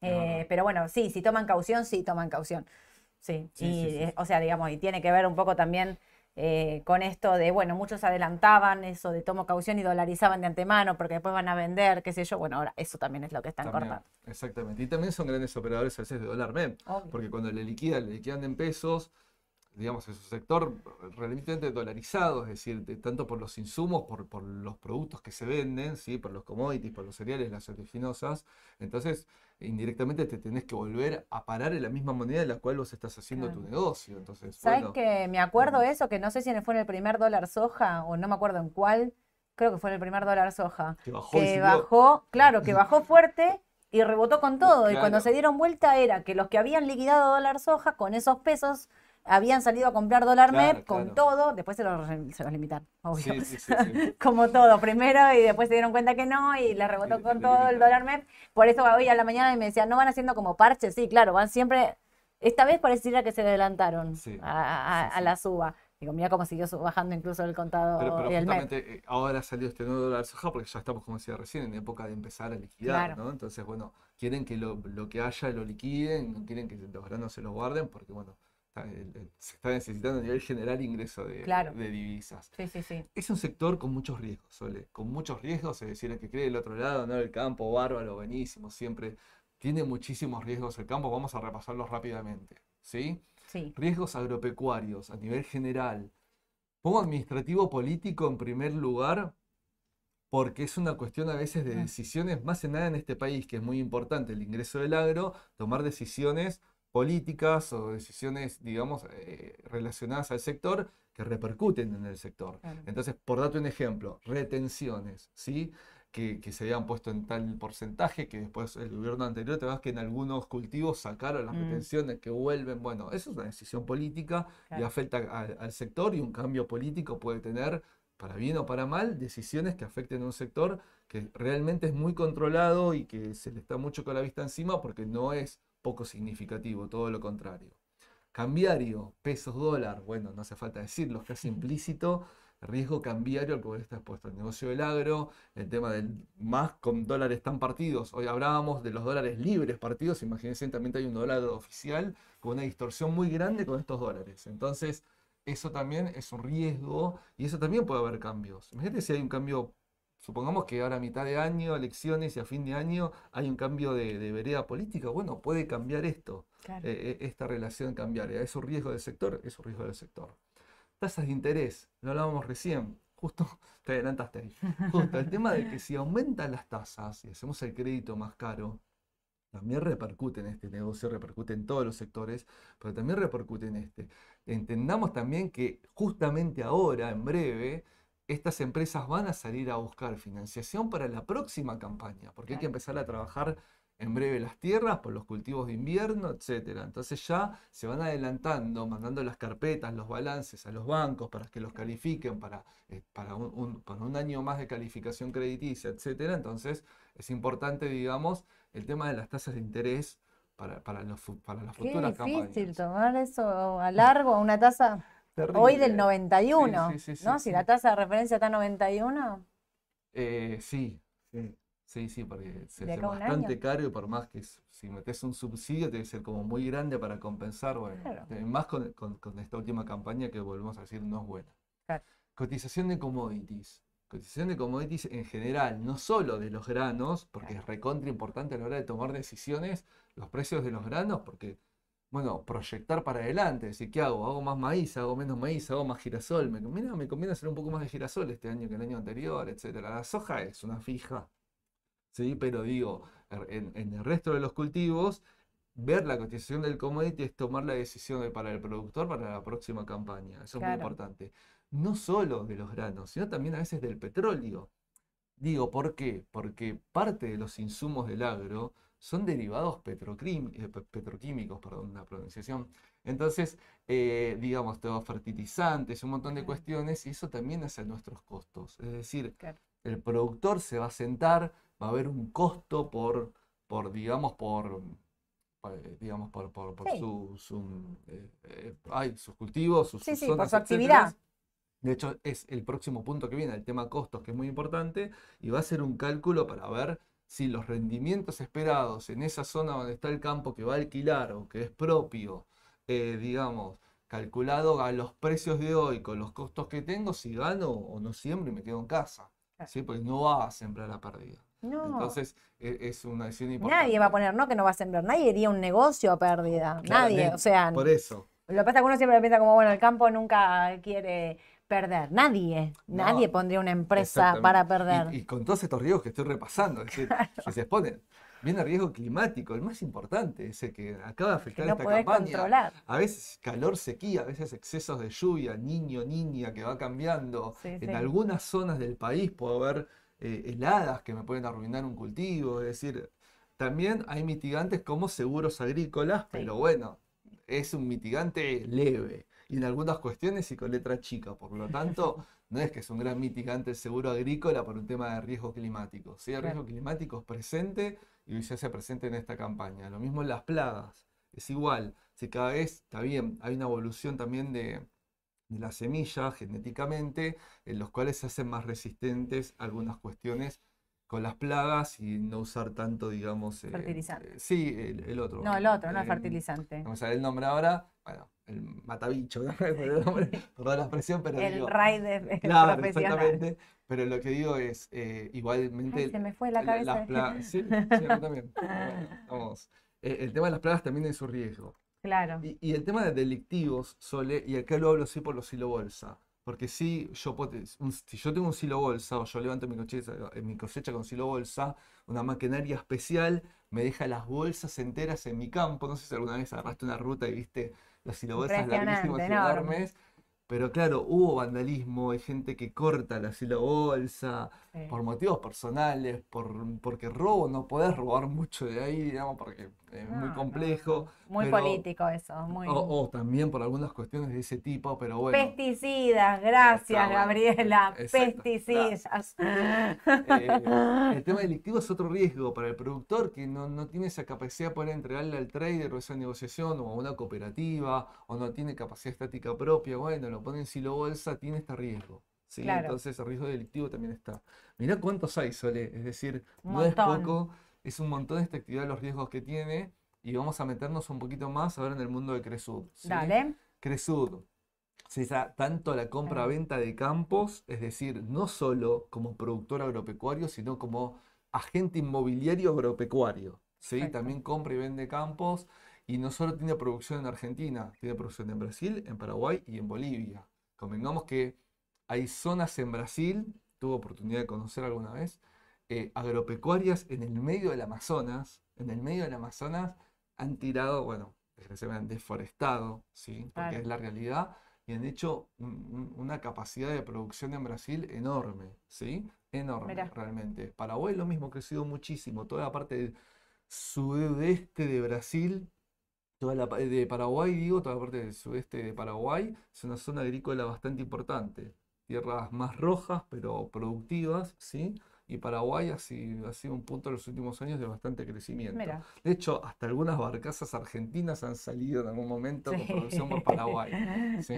Eh, pero bueno, sí, si toman caución, sí toman caución. Sí, Sí, y, o sea, digamos, y tiene que ver un poco también eh, con esto de, bueno, muchos adelantaban eso de tomo caución y dolarizaban de antemano porque después van a vender, qué sé yo. Bueno, ahora eso también es lo que están También, cortando. exactamente. Y también son grandes operadores a veces de dólar MEP. Porque cuando le liquidan, le liquidan en pesos, digamos, es un sector relativamente dolarizado, es decir, de- tanto por los insumos, por, por los productos que se venden, ¿sí? por los commodities, por los cereales, las oleaginosas. Entonces, indirectamente te tenés que volver a parar en la misma moneda en la cual vos estás haciendo tu negocio. Entonces, ¿Sabes bueno, que me acuerdo eso? Que no sé si fue en el primer dólar soja o no me acuerdo en cuál. Creo que fue en el primer dólar soja. que bajó Que bajó, claro, que bajó fuerte y rebotó con todo. Y cuando se dieron vuelta era que los que habían liquidado dólar soja con esos pesos habían salido a comprar dólar Claro, MEP con claro. todo. Después se los, se los limitaron, obvio. Sí, sí, sí, sí. Como todo, primero y después se dieron cuenta que no y le rebotó con todo el dólar MEP. Por eso hoy a la mañana me decían, no van haciendo como parches, sí, claro, van siempre. Esta vez pareciera que se adelantaron a, la suba. Digo, mira cómo siguió bajando incluso el contado Pero, pero y el MEP. justamente eh, ahora salió este nuevo dólar soja porque ya estamos, como decía recién, en época de empezar a liquidar, Claro. ¿no? Entonces, bueno, quieren que lo, lo que haya lo liquiden, no quieren que los granos se los guarden porque, bueno, se está necesitando a nivel general ingreso de, Claro. de divisas. Sí, sí, sí. Es un sector con muchos riesgos, Sole, con muchos riesgos, es decir, el que cree del otro lado, ¿no? El campo, bárbaro, buenísimo, siempre tiene muchísimos riesgos el campo, vamos a repasarlos rápidamente, ¿sí? Sí. Riesgos agropecuarios a nivel general. Pongo administrativo político en primer lugar porque es una cuestión a veces de decisiones, más en nada en este país, que es muy importante el ingreso del agro, tomar decisiones políticas o decisiones, digamos, eh, relacionadas al sector que repercuten en el sector. Claro. Entonces, por darte un ejemplo, retenciones, ¿sí? Que, que se habían puesto en tal porcentaje que después el gobierno anterior te vas que en algunos cultivos sacaron las Mm. retenciones que vuelven. Bueno, eso es una decisión política y Claro. afecta al, al sector y un cambio político puede tener, para bien o para mal, decisiones que afecten a un sector que realmente es muy controlado y que se le está mucho con la vista encima porque no es poco significativo, todo lo contrario. Cambiario, pesos, dólar, bueno, no hace falta decirlo, es casi implícito. Riesgo cambiario al vos estás expuesto. El negocio del agro, el tema del más con dólares tan partidos. Hoy hablábamos de los dólares libres partidos. Imagínense, también hay un dólar oficial con una distorsión muy grande con estos dólares. Entonces, eso también es un riesgo y eso también puede haber cambios. Imagínate si hay un cambio, supongamos que ahora a mitad de año, elecciones y a fin de año hay un cambio de, de vereda política. Bueno, puede cambiar esto Claro. eh, eh, esta relación cambiaria. ¿Es un riesgo del sector? Es un riesgo del sector. Tasas de interés, lo hablábamos recién, justo te adelantaste ahí. Justo el tema de que si aumentan las tasas y hacemos el crédito más caro, también repercute en este negocio, repercute en todos los sectores, pero también repercute en este. Entendamos también que justamente ahora, en breve, estas empresas van a salir a buscar financiación para la próxima campaña, porque hay que empezar a trabajar en breve las tierras por los cultivos de invierno, etcétera. Entonces ya se van adelantando, mandando las carpetas, los balances a los bancos para que los califiquen para, eh, para un, un- para un año más de calificación crediticia, etcétera. Entonces es importante, digamos, el tema de las tasas de interés para, para, los para las Qué futuras difícil campañas. tomar eso a largo, a una tasa hoy del Terrible. 91, Sí, sí, sí, ¿no? Si la tasa de referencia está en 91, Eh, sí, sí, sí, porque se hace bastante año. caro y por más que si metes un subsidio tiene que ser como muy grande para compensar, bueno, Claro. eh, más con, con- con esta última campaña que volvemos a decir no es buena. Claro. Cotización de commodities. Cotización de commodities en general, no solo de los granos, porque Claro. es recontra importante a la hora de tomar decisiones, los precios de los granos, porque, bueno, proyectar para adelante, decir, ¿qué hago? ¿Hago más maíz? ¿Hago menos maíz? ¿Hago más girasol? Me conviene, me conviene hacer un poco más de girasol este año que el año anterior, etcétera. La soja es una fija, ¿sí? Pero digo, er- en, en el resto de los cultivos, ver la cotización del commodity es tomar la decisión de- para el productor para la próxima campaña. Eso es muy importante. No solo de los granos, sino también a veces del petróleo. Digo, ¿por qué? Porque parte de los insumos del agro son derivados eh, pe- petroquímicos, perdón, la pronunciación. Entonces, eh, digamos, todo fertilizantes, un montón de Claro. cuestiones, y eso también hace nuestros costos. Es decir, Claro. el productor se va a sentar, va a haber un costo por, por digamos, por, eh, digamos, por, por, por Sí. su, su, eh, ay, sus cultivos, sus, Sí, sus sí, por zonas, su etcétera. actividad. De hecho, es el próximo punto que viene, el tema costos, que es muy importante, y va a ser un cálculo para ver si los rendimientos esperados en esa zona donde está el campo que va a alquilar o que es propio, eh, digamos, calculado a los precios de hoy con los costos que tengo, si gano o no siembro y me quedo en casa. Claro. ¿sí? Porque no va a sembrar a pérdida. No. Entonces, e- es una decisión importante. Nadie va a poner, no que no va a sembrar, nadie haría un negocio a pérdida, nadie, o sea, Por eso. lo que pasa es que uno siempre piensa como, bueno, el campo nunca quiere perder, nadie, No, nadie pondría una empresa para perder. Y, con todos estos riesgos que estoy repasando, es decir, que se exponen. Viene el riesgo climático, el más importante, ese que acaba de que afectar no esta campaña. controlar. A veces calor, sequía, a veces excesos de lluvia, niño, niña que va cambiando. Sí, En sí. algunas zonas del país puede haber eh, heladas que me pueden arruinar un cultivo. Es decir, también hay mitigantes como seguros agrícolas, pero bueno, es un mitigante leve. Y en algunas cuestiones y con letra chica. Por lo tanto, no es que es un gran mitigante el seguro agrícola por un tema de riesgo climático. Sí, el Claro. riesgo climático es presente y se hace presente en esta campaña. Lo mismo en las plagas. Es igual. Si cada vez, está bien, hay una evolución también de, de la semilla genéticamente, en los cuales se hacen más resistentes algunas cuestiones con las plagas y no usar tanto, digamos. eh, Fertilizante. eh, sí, el, el otro. No, el otro, no es eh, fertilizante. me sale el nombre ahora. Bueno, el matabicho, ¿no? Perdón la expresión, pero El digo, RAI de Claro, profesional. exactamente. Pero lo que digo es, eh, igualmente. Ay, se me fue la cabeza. las plagas. Sí, sí, a mí también. Bueno, vamos. Eh, el tema de las plagas también es su riesgo. Claro. Y, y el tema de delictivos, Sole, y acá lo hablo sí por los silo bolsa. Porque si yo, un- si yo tengo un silo bolsa o yo levanto mi cosecha, eh, mi cosecha con silo bolsa, una maquinaria especial me deja las bolsas enteras en mi campo. No sé si alguna vez agarraste una ruta y viste los silo bolsas Impresionante, enorme. enormes. Pero claro, hubo vandalismo, hay gente que corta la silo bolsa Sí. por motivos personales, por, porque robo, no podés robar mucho de ahí, digamos, porque No, muy no, complejo. Muy pero- político eso, muy. o, o también por algunas cuestiones de ese tipo, pero bueno. Pesticidas, gracias. Gabriela. Exacto, Pesticidas. eh, el tema delictivo es otro riesgo para el productor que no, no tiene esa capacidad de poder entregarle al trader o esa negociación o a una cooperativa o no tiene capacidad estática propia. Bueno, lo pone en silo bolsa, tiene este riesgo. ¿sí? Claro. Entonces el riesgo delictivo también está. Mirá cuántos hay, Sole. Es decir, no es poco, es un montón esta actividad, los riesgos que tiene. Y vamos a meternos un poquito más ahora en el mundo de Cresud. ¿sí? Dale. Cresud se da tanto la compra-venta de campos, es decir, no solo como productor agropecuario, sino como agente inmobiliario agropecuario. ¿sí? Perfecto. También compra y vende campos y no solo tiene producción en Argentina, tiene producción en Brasil, en Paraguay y en Bolivia. Convengamos que hay zonas en Brasil, tuve oportunidad de conocer alguna vez, eh, agropecuarias en el medio del Amazonas, en el medio del Amazonas han tirado, bueno, desgraciadamente han deforestado, ¿sí? Porque es la realidad, y han hecho un- un- una capacidad de producción en Brasil enorme, ¿sí? Enorme, Mirá. realmente. Paraguay lo mismo, ha crecido muchísimo, toda la parte del sudeste de Brasil, toda la de Paraguay, digo, toda la parte del sudeste de Paraguay, es una zona agrícola bastante importante. Tierras más rojas, pero productivas, ¿sí? Y Paraguay ha sido, ha sido un punto en los últimos años de bastante crecimiento. Mira. De hecho, hasta algunas barcazas argentinas han salido en algún momento con Sí. producción por Paraguay. ¿sí?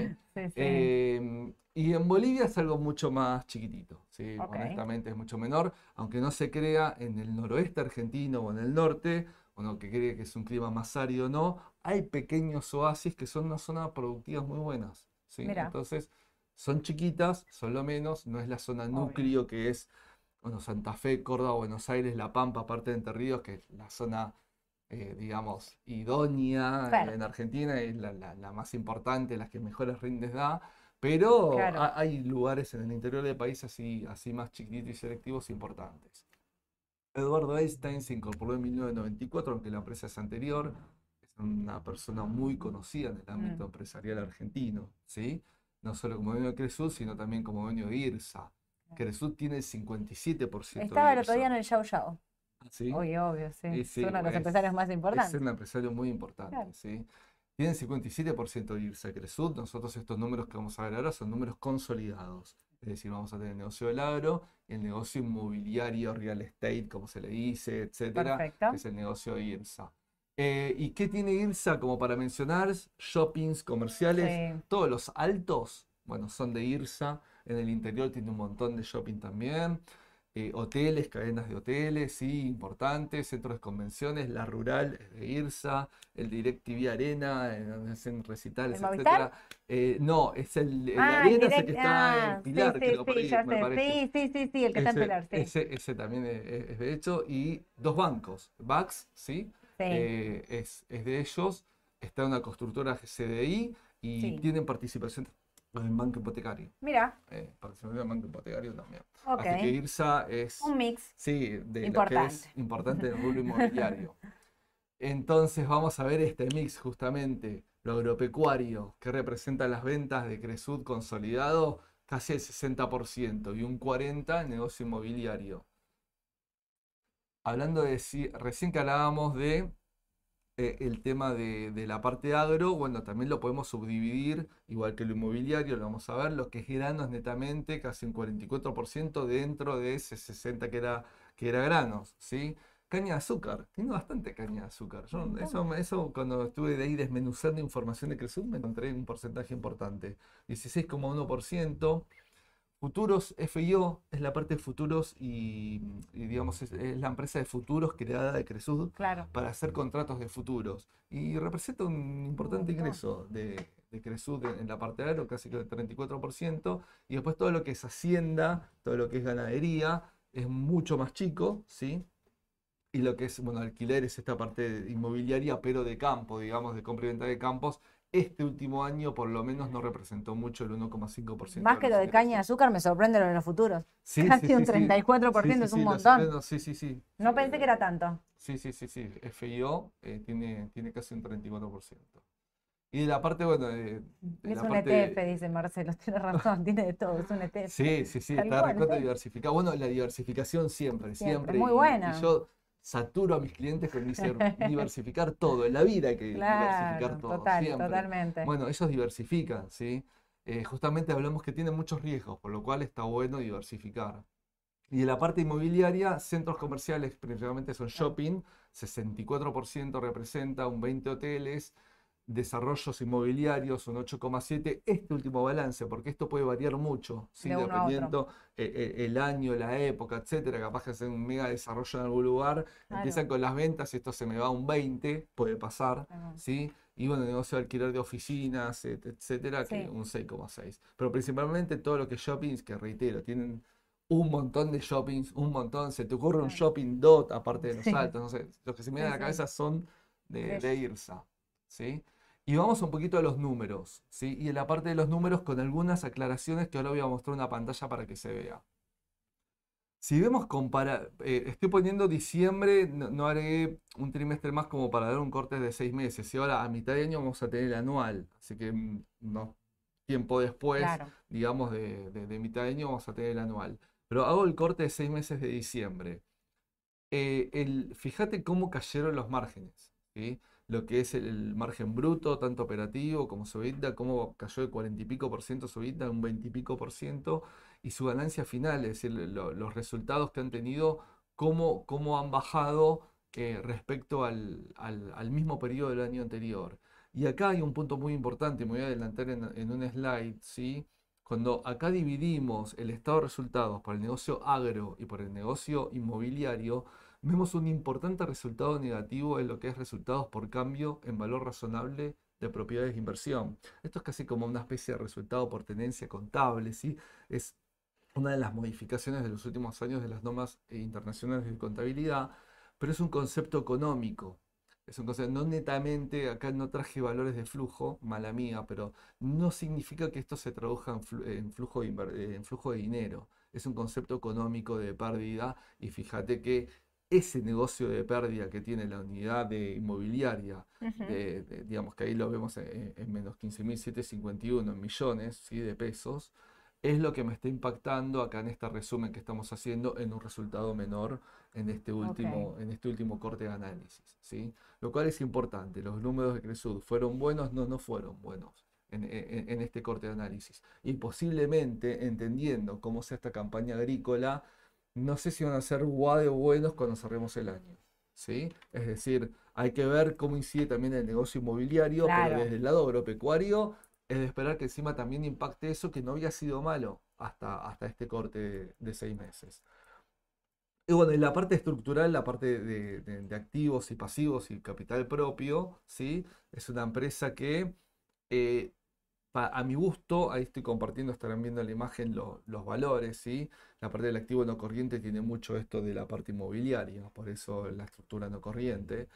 Eh, y en Bolivia es algo mucho más chiquitito, ¿sí? Ok. Honestamente es mucho menor, aunque no se crea en el noroeste argentino o en el norte, uno que cree que es un clima más árido, no, hay pequeños oasis que son una zona productivas muy buenas. Entonces, son chiquitas, son lo menos, no es la zona Obvio. núcleo que es, bueno, Santa Fe, Córdoba, Buenos Aires, La Pampa, parte de Entre Ríos, que es la zona, eh, digamos, idónea Claro. en Argentina, es la, la- la más importante, la que mejores rindes da, pero Claro. ha- hay lugares en el interior del país así, así más chiquititos y selectivos importantes. Eduardo Einstein se incorporó en 1994, aunque la empresa es anterior, es una persona muy conocida en el ámbito Mm. empresarial argentino, ¿sí? No solo como dueño de Cresud, sino también como dueño de IRSA. Cresud tiene el 57% Estaba el otro día en el Yao Yao. ¿sí? Obvio, obvio, sí. Y Es sí, uno de los es- empresarios más Es importantes. un empresario muy importante, Claro. ¿sí? Tienen 57% de IRSA Cresud. Nosotros estos números que vamos a ver ahora son números consolidados. Es decir, vamos a tener el negocio del agro, el negocio inmobiliario, real estate, como se le dice, etcétera, Perfecto. que es el negocio de IRSA. Eh, ¿y qué tiene IRSA como para mencionar? Shoppings comerciales. Sí. Todos los altos, bueno, son de IRSA. En el interior tiene un montón de shopping también. Eh, hoteles, cadenas de hoteles, sí, importantes. Centros de convenciones, la rural es de IRSA. El DirecTV Arena, donde hacen recitales, etcétera. Eh, no, es el, el Ah, Arena, es el direct- que está ah, en Pilar, sí, creo, sí, por ahí, me parece. Sí, sí, sí, el que está en Pilar, sí. ese, ese también es, de hecho. Y dos bancos, Bax, ¿sí? Sí. eh, es, es de ellos, está una constructora CDI y Sí. tienen participación en el banco hipotecario. Mira, eh, participación en el banco hipotecario también. ok. Así que IRSA es, Un mix. sí, de lo que es Importante. importante en el rubro inmobiliario. Entonces vamos a ver este mix justamente, lo agropecuario, que representa las ventas de Cresud consolidado, casi el 60% y un 40% el negocio inmobiliario. Hablando de, si- recién que hablábamos de eh, el tema de, de la parte agro, bueno, también lo podemos subdividir, igual que lo inmobiliario, lo vamos a ver, lo que es granos netamente, casi un 44% dentro de ese 60% que era, que era granos, ¿sí? Caña de azúcar, tiene bastante caña de azúcar. Yo, eso, eso cuando estuve de ahí desmenuzando información de Cresud me encontré un porcentaje importante, 16,1%. Futuros FIO es la parte de futuros y, y, digamos es, es la empresa de futuros creada de Cresud Claro. para hacer contratos de futuros y representa un importante ingreso de, de Cresud en, la parte de agro, casi que el 34%, y después todo lo que es hacienda, todo lo que es ganadería, es mucho más chico, ¿sí? Y lo que es, bueno, alquiler es esta parte inmobiliaria, pero de campo, digamos, de compra y venta de campos. Este último año por lo menos no representó mucho el 1,5%. Más que lo de caña de azúcar, me sorprende lo de los futuros. Sí, Casi sí, un sí. 34% Sí, sí, es un montón. Sí, sí, sí. No pensé que era tanto. Sí, sí, sí, sí. FIO eh, tiene, tiene casi un 34%. Y de la parte, bueno, de, de Es la un parte- ETF, dice Marcelo. Tiene razón, tiene de todo, es un ETF. Sí, sí, sí, Tal está recontra diversificado. Bueno, la diversificación siempre, Siempre, siempre. muy y- y buena. yo saturo a mis clientes con diversificar todo. En la vida hay que diversificar todo, total, siempre. totalmente. Bueno, ellos diversifican, ¿sí? Eh, justamente hablamos que tienen muchos riesgos, por lo cual está bueno diversificar. Y en la parte inmobiliaria, centros comerciales principalmente son shopping, 64% representa, un 20 hoteles, desarrollos inmobiliarios, un 8,7. Este último balance, porque esto puede variar mucho, dependiendo eh, eh, el año, la época, etcétera. Capaz que hacen un mega desarrollo en algún lugar, Claro. empiezan con las ventas, esto se me va a un 20, puede pasar. Ajá. ¿sí? Y bueno, negocio de alquiler de oficinas, et- etcétera, que un 6,6. Pero principalmente todo lo que es shoppings, que reitero, tienen un montón de shoppings, un montón. Se te ocurre un shopping dot, aparte de los Sí. altos, no sé, los que se me vienen a la cabeza son de, De de IRSA, ¿sí? Y vamos un poquito a los números, ¿sí? Y en la parte de los números con algunas aclaraciones que ahora voy a mostrar una pantalla para que se vea. Si vemos compara, eh, estoy poniendo diciembre, no, no agregué un trimestre más como para dar un corte de seis meses. Y ahora a mitad de año vamos a tener el anual. Así que mm, no, tiempo después, Claro. digamos de, de- de mitad de año, vamos a tener el anual. Pero hago el corte de seis meses de diciembre. Eh, el, fíjate cómo cayeron los márgenes. ¿sí? Lo que es el, margen bruto, tanto operativo como su EBITDA, cómo cayó de 40 y pico por ciento su EBITDA, un 20 y por ciento. y su ganancia final, es decir, lo- los resultados que han tenido, cómo, cómo han bajado eh, respecto al, al- mismo periodo del año anterior. Y acá hay un punto muy importante, me voy a adelantar en, en un slide, ¿sí? Cuando acá dividimos el estado de resultados por el negocio agro y por el negocio inmobiliario, vemos un importante resultado negativo en lo que es resultados por cambio en valor razonable de propiedades de inversión. Esto es casi como una especie de resultado por tenencia contable, ¿sí? Es una de las modificaciones de los últimos años de las normas eh, internacionales de contabilidad, pero es un concepto económico. Es un concepto, no netamente, acá no traje valores de flujo, mala mía, pero no significa que esto se traduzca en, flu- en flujo eh, en flujo de dinero. Es un concepto económico de pérdida y fíjate que ese negocio de pérdida que tiene la unidad de inmobiliaria, Ujú. de- de- digamos que ahí lo vemos en, en menos 15.751 millones ¿sí? de pesos, es lo que me está impactando acá en este resumen que estamos haciendo en un resultado menor en este último, en este último corte de análisis, ¿sí? Lo cual es importante. Los números de Cresud fueron buenos, no, no fueron buenos en, en- en este corte de análisis. Y posiblemente, entendiendo cómo sea esta campaña agrícola, no sé si van a ser de buenos cuando cerremos el año. ¿Sí? Es decir, hay que ver cómo incide también el negocio inmobiliario, Claro. pero desde el lado agropecuario es de esperar que encima también impacte eso que no había sido malo hasta, hasta este corte de, de seis meses. Y bueno, en la parte estructural, la parte de, de- de activos y pasivos y capital propio, ¿sí? Es una empresa que, eh, a mi gusto, ahí estoy compartiendo, estarán viendo en la imagen lo- los valores, ¿sí? La parte del activo no corriente tiene mucho esto de la parte inmobiliaria, por eso la estructura no corriente.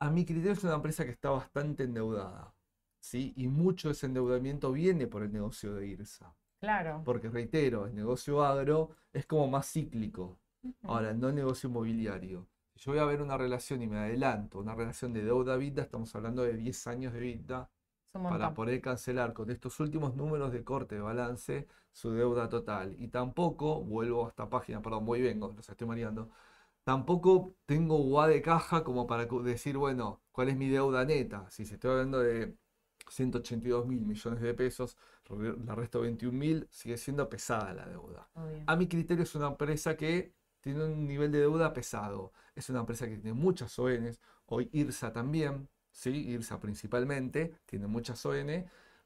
A mi criterio es una empresa que está bastante endeudada, ¿sí? Y mucho de ese endeudamiento viene por el negocio de IRSA. Claro. Porque reitero, el negocio agro es como más cíclico. Ahora, no el negocio inmobiliario. Si yo voy a ver una relación y me adelanto, una relación de deuda vida, estamos hablando de 10 años de vida para poder cancelar con estos últimos números de corte de balance su deuda total. Y tampoco, vuelvo a esta página, perdón, muy bien, los estoy mareando. Tampoco tengo UA de caja como para decir, bueno, ¿cuál es mi deuda neta? Si se estoy hablando de 182 mil millones de pesos, la resto 21 mil, sigue siendo pesada la deuda. Obvio. A mi criterio es una empresa que tiene un nivel de deuda pesado. Es una empresa que tiene muchas ONs, hoy IRSA también, ¿sí? IRSA principalmente, tiene muchas ON,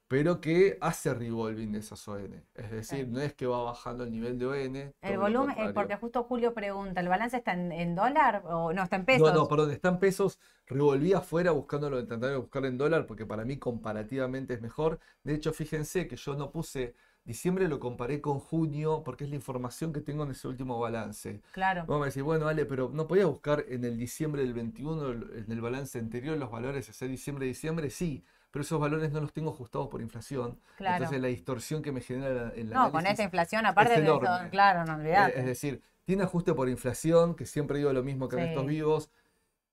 pero que hace revolving de esas ON. Es decir, no es que va bajando el nivel de ON. El volumen, eh, porque justo Julio pregunta, ¿el balance está en, en dólar o no está en pesos? No, no, perdón, está en pesos. Revolví afuera buscándolo, intentando buscarlo en dólar porque para mí comparativamente es mejor. De hecho, fíjense que yo no puse diciembre, lo comparé con junio porque es la información que tengo en ese último balance. Claro. Vamos a decir, bueno, Ale, pero no podía buscar en el diciembre del 21, el- en el balance anterior, los valores hacia diciembre, diciembre, sí, pero esos valores no los tengo ajustados por inflación. Claro. Entonces la distorsión que me genera la- el No, con esta inflación, aparte de eso, claro, no olvidate. Es decir, tiene ajuste por inflación, que siempre digo lo mismo que en estos vivos.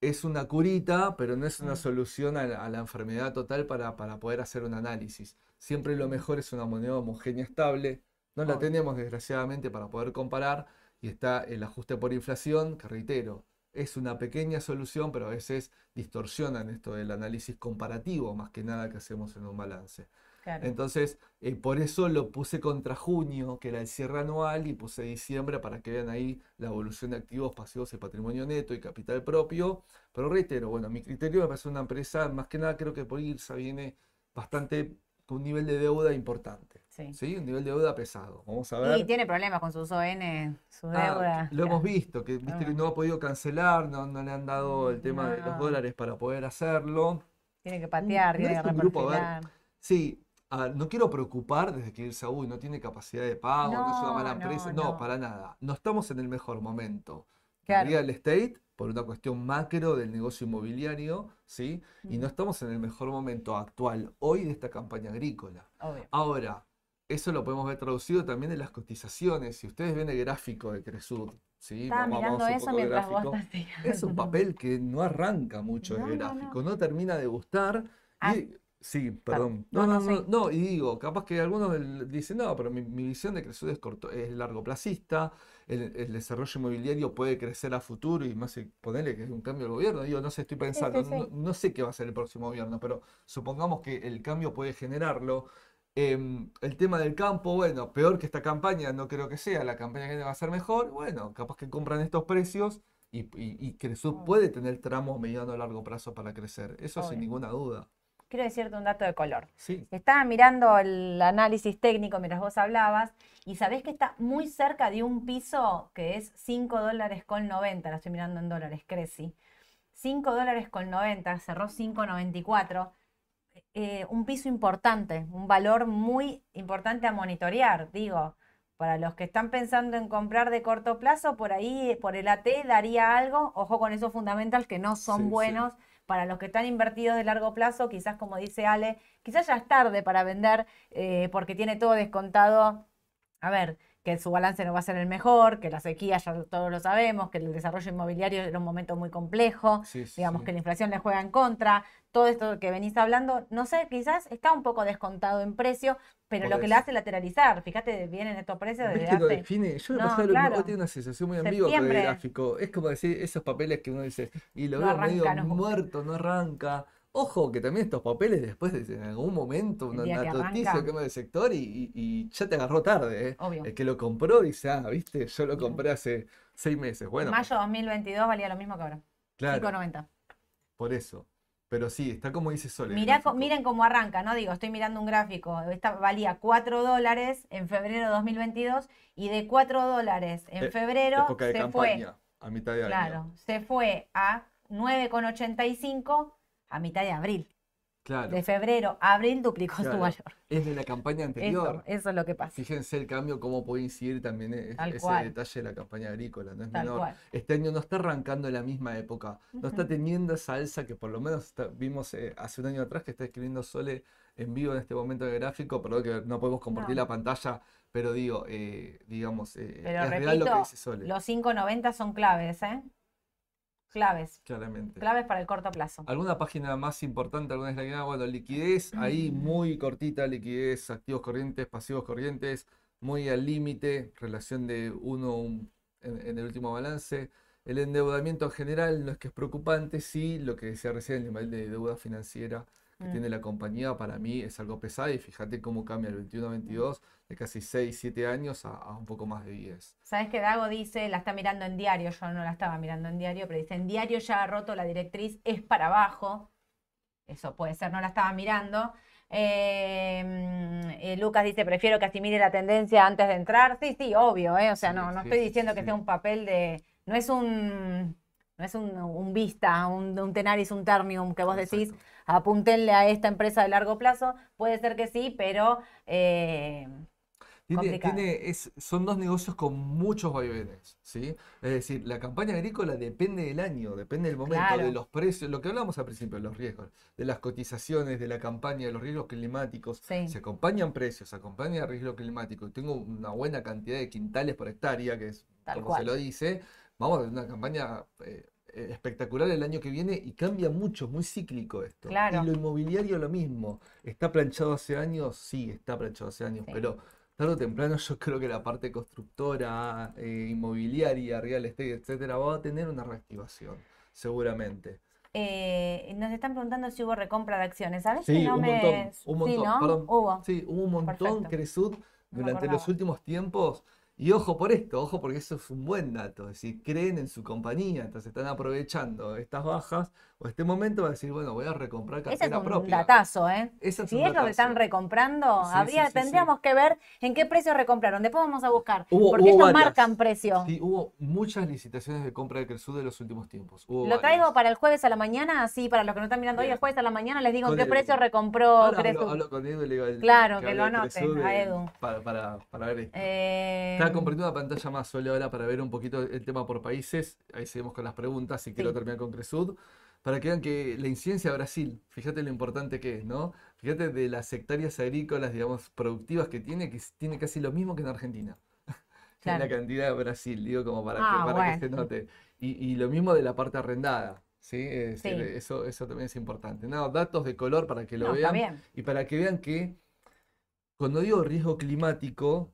Es una curita, pero no es una Mm. solución a la, a la enfermedad total para, para poder hacer un análisis. Siempre lo mejor es una moneda homogénea estable. No la tenemos, desgraciadamente, para poder comparar. Y está el ajuste por inflación, que reitero, es una pequeña solución, pero a veces distorsionan esto del análisis comparativo, más que nada que hacemos en un balance. Claro. Entonces, eh, por eso lo puse contra junio, que era el cierre anual, y puse diciembre para que vean ahí la evolución de activos, pasivos y patrimonio neto y capital propio. Pero reitero, bueno, mi criterio me parece una empresa, más que nada creo que por IRSA viene bastante con un nivel de deuda importante. Sí. ¿Sí? Un nivel de deuda pesado. Vamos a Y ver. tiene problemas con sus ON, su Ah, deuda. lo hemos visto, que viste que no ha podido cancelar, no, no le han dado el tema de los dólares para poder hacerlo. Tiene que patear, tiene que un grupo, a ver. Sí, a ver, no quiero preocupar desde que irse uy, no tiene capacidad de pago, no, es una mala empresa. No, no. para nada. No estamos en el mejor momento. Claro. Real estate, por una cuestión macro del negocio inmobiliario, ¿sí? Y no estamos en el mejor momento actual hoy de esta campaña agrícola. Obvio. Ahora, eso lo podemos ver traducido también en las cotizaciones. Si ustedes ven el gráfico de Cresud, ¿sí? Estaba Vamos- mirando vamos un eso poco mientras vos gráfico. hacías. Es un papel que no arranca mucho No, el no, no. gráfico, no termina de gustar. Ah, y- sí, perdón. No, No, no, no, y digo, capaz que algunos dicen, no, pero mi, visión de Cresud es, corto, es largoplacista, el, el desarrollo inmobiliario puede crecer a futuro y más si ponerle que es un cambio de gobierno. Digo, no sé, estoy pensando. No, sé qué va a ser el próximo gobierno, pero supongamos que el cambio puede generarlo. Em, el tema del campo, bueno, peor que esta campaña no creo que sea, la campaña que viene va a ser mejor, bueno, capaz que compran estos precios y, y, puede tener tramos mediano a largo plazo para crecer, eso sin ninguna duda. Quiero decirte un dato de color. Sí, Estaba mirando el análisis técnico mientras vos hablabas y sabés que está muy cerca de un piso que es 5 dólares con 90, la estoy mirando en dólares, Creci. 5 dólares con 90, cerró 5.94. Eh, un piso importante, un valor muy importante a monitorear, digo. Para los que están pensando en comprar de corto plazo, por ahí, por el AT daría algo. Ojo con esos fundamentals que no son Sí, sí. Para los que están invertidos de largo plazo, quizás como dice Ale, quizás ya es tarde para vender eh, porque tiene todo descontado. A ver, que su balance no va a ser el mejor, que la sequía ya todos lo sabemos, que el desarrollo inmobiliario era un momento muy complejo, sí, sí, digamos sí. que la inflación le juega en contra, todo esto que venís hablando, no sé, quizás está un poco descontado en precio, pero lo que le hace lateralizar, fíjate, vienen estos precios ¿Ves desde lo hace... define? Yo No, lo claro. mismo, tengo una sensación muy ambigua con el gráfico. Es como decir esos papeles que uno dice, y lo No veo medio arranca, no. muerto, no arranca. Ojo, que también estos papeles después de en algún momento una, día que una noticia arranca. cambia de sector y, y- y ya te agarró tarde, ¿eh? Obvio. El que lo compró dice, ah, viste, yo lo compré hace seis meses. Bueno, Mayo 2022 valía lo mismo que ahora, claro, 5.90. por eso. Pero sí, está como dice Sol. el Mirá miren cómo arranca, ¿no? Digo, estoy mirando un gráfico. Esta valía 4 dólares en febrero de 2022 y de 4 dólares en Eh, febrero de se fue, a mitad de año. claro, se fue a 9,85 a mitad de abril. Claro, De febrero a abril duplicó su Claro. valor. es de la campaña anterior. Eso, eso es lo que pasa. Fíjense el cambio, cómo puede incidir también e- ese cual. detalle de la campaña agrícola, no es Tal menor. cual. Este año no está arrancando en la misma época, no está teniendo esa alza que por lo menos está- vimos eh, hace un año atrás que está escribiendo Sole en vivo en este momento de gráfico, perdón que no podemos compartir No. la pantalla, pero digo, eh, digamos, eh, Pero es real lo que dice Sole, los 5,90 son claves, ¿eh? Claves. claramente. Claves para el corto plazo. ¿Alguna página más importante, alguna vez la que? Bueno, liquidez, ahí Mm. muy cortita, liquidez, activos corrientes, pasivos corrientes, muy al límite, relación de uno un- en, en el último balance. El endeudamiento en general no es que es preocupante, sí, lo que decía recién, el nivel de deuda financiera que Mm. tiene la compañía para mí es algo pesado y fíjate cómo cambia el 21-22 de casi 6, 7 años a, a un poco más de 10. ¿Sabes que Dago dice, la está mirando en diario? Yo no la estaba mirando en diario, pero dice, en diario ya ha roto la directriz, es para abajo. Eso puede ser, no la estaba mirando. Eh, mm, eh, Lucas dice, prefiero que asimile la tendencia antes de entrar. Sí, sí, obvio, ¿eh? O sea, no, no sí, estoy sí, diciendo que sí. sea un papel de... No es un... No es un, un Vista, un, un Tenaris, un Termium que vos decís, Exacto. apúntenle a esta empresa de largo plazo. Puede ser que sí, pero eh, Tiene, complicado. tiene- es, son dos negocios con muchos vaivenes, ¿sí? Es decir, la campaña agrícola depende del año, depende del momento, Claro. de los precios, lo que hablamos al principio, los riesgos, de las cotizaciones, de la campaña, de los riesgos climáticos. Sí. Se acompañan precios, se acompaña riesgo climático. Tengo una buena cantidad de quintales por hectárea, que es Tal como cual. se lo dice. Vamos a tener una campaña eh, eh, espectacular el año que viene y cambia mucho, muy cíclico esto. Claro. Y lo inmobiliario lo mismo. ¿Está planchado hace años? Sí, está planchado hace años, Sí. pero tarde o temprano yo creo que la parte constructora, eh, inmobiliaria, real estate, etcétera, va a tener una reactivación, seguramente. Eh, nos están preguntando si hubo recompra de acciones. ¿Sabes Sí, si no un me... montón, un Sí, ¿no? perdón. Hubo. Sí, hubo un montón Perfecto. Cresud No durante los acordaba. últimos tiempos. Y ojo por esto, ojo porque eso es un buen dato. Es decir, creen en su compañía, entonces están aprovechando estas bajas o este momento para decir, bueno, voy a recomprar Ese es cartera un propia. datazo, ¿eh? Ese es Si un ellos están datazo. recomprando, Sí, habría, sí, sí, sí. tendríamos que ver en qué precio recompraron. Después vamos a buscar. Hubo- porque hubo ellos varias. marcan precio. Sí, hubo muchas licitaciones de compra de Cresud en los últimos tiempos. Hubo Lo traigo para el jueves a la mañana, así para los que no están mirando hoy, Bien. el jueves a la mañana les digo en qué el- precio recompró Ahora Cresud. hablo, hablo con Edu y le digo el- Claro, que lo de anote, Cresud, a Edu. Para, para, para ver esto. Eh, Estaba compartiendo una pantalla más solo ahora para ver un poquito el tema por países. Ahí seguimos con las preguntas y quiero terminar con Cresud. Para que vean que la incidencia de Brasil, fíjate lo importante que es, ¿no? Fíjate de las hectáreas agrícolas, digamos, productivas que tiene, que tiene casi lo mismo que en Argentina. En la cantidad de Brasil, digo, como para, Ah, que, para que se note. Y, y lo mismo de la parte arrendada, ¿sí? Es decir, Sí. eso, eso también es importante. No, datos de color para que lo no, vean. Y para que vean que cuando digo riesgo climático,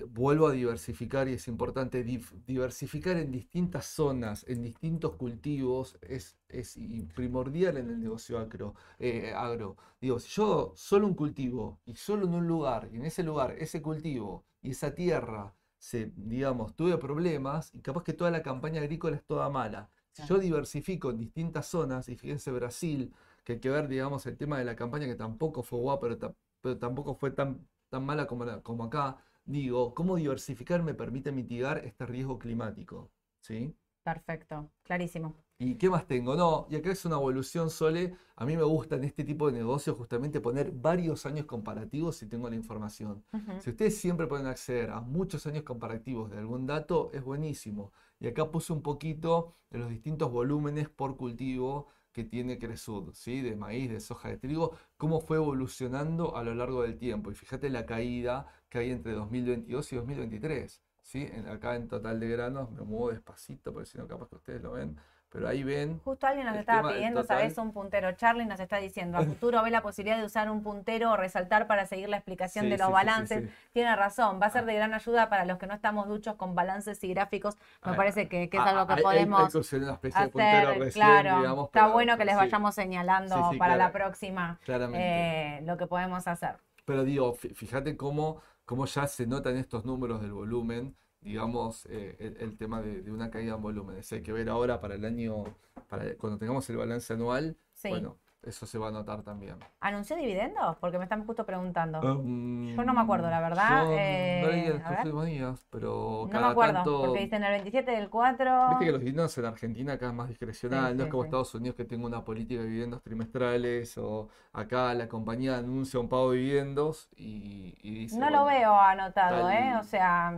vuelvo a diversificar y es importante diversificar en distintas zonas, en distintos cultivos, es, es primordial en el negocio agro, eh, agro. Digo, si yo solo un cultivo y solo en un lugar, y en ese lugar, ese cultivo y esa tierra, se, digamos, tuve problemas, y capaz que toda la campaña agrícola es toda mala. Si yo diversifico en distintas zonas, y fíjense Brasil, que hay que ver, digamos, el tema de la campaña que tampoco fue guapa, pero, pero tampoco fue tan, tan mala como, la- como acá. Digo, cómo diversificar me permite mitigar este riesgo climático, ¿sí? Perfecto, clarísimo. ¿Y qué más tengo? No, y acá es una evolución, Sole. A mí me gusta en este tipo de negocios justamente poner varios años comparativos si tengo la información. Si ustedes siempre pueden acceder a muchos años comparativos de algún dato, es buenísimo. Y acá puse un poquito de los distintos volúmenes por cultivo que tiene Cresud, ¿sí? De maíz, de soja, de trigo, cómo fue evolucionando a lo largo del tiempo. Y fíjate la caída que hay entre 2022 y 2023, ¿sí? En- acá en total de granos, me muevo despacito, porque si no capaz que ustedes lo ven, pero ahí ven. Justo alguien nos estaba pidiendo. ¿sabes? Un puntero. Charlie nos está diciendo, a futuro ve la posibilidad de usar un puntero o resaltar para seguir la explicación Sí, de los sí, balances. sí. Tiene razón, va a ser Ah. de gran ayuda para los que no estamos duchos con balances y gráficos. Me Ah, parece que, que es Ah, algo que hay- hay- hay podemos una especie de puntero hacer. recién, Claro, digamos, está pero- bueno que les vayamos señalando para la próxima eh, lo que podemos hacer. Pero digo, fí- fíjate cómo, cómo ya se notan estos números del volumen, digamos, eh, el, el tema de, de una caída en volumen. Eso hay que ver ahora para el año, para cuando tengamos el balance anual, Sí. bueno, eso se va a notar también. ¿Anunció dividendos? Porque me están justo preguntando. Um, Yo no me acuerdo, la verdad, Yo no eh, leí a ver. últimos días, pero no me cada acuerdo, tanto. porque dicen el 27 del 4. Viste que los dividendos en Argentina acá es más discrecional, Sí, no sí, es como sí. Estados Unidos que tenga una política de dividendos trimestrales o acá la compañía anuncia un pago de dividendos y, y dice, No lo bueno, veo anotado, tal- ¿eh? O sea,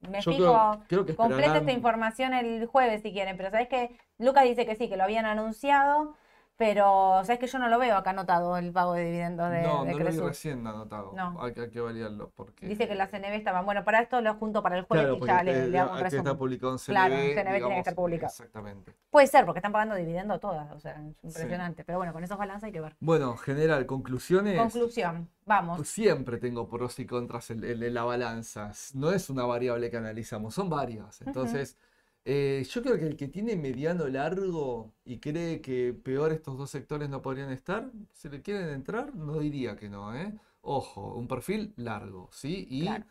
me yo fijo. creo, creo que Completa esta esperarán- información el jueves si quieren, pero sabes que Lucas dice que sí, que lo habían anunciado, pero sabes que yo no lo veo acá anotado el pago de dividendos de, No, de no lo vi recién anotado. No. Hay que, hay que validarlo porque... Dice que la CNB estaban. Bueno, para esto lo junto para el jueves Claro, y ya le, este- le hago un está publicado en CNB, Claro, en CNB tiene que estar publicado. Exactamente. Puede ser, porque están pagando dividendo todas, o sea, es impresionante. Pero bueno, con esos balances hay que ver. Bueno, general, conclusiones. Conclusión, vamos. Pues siempre tengo pros y contras en, en- en la balanza. No es una variable que analizamos, son varias. Entonces, eh, yo creo que el que tiene mediano largo y cree que peor estos dos sectores no podrían estar, si le quieren entrar, no diría que no, ¿eh? Ojo, un perfil largo, ¿sí? Y Claro.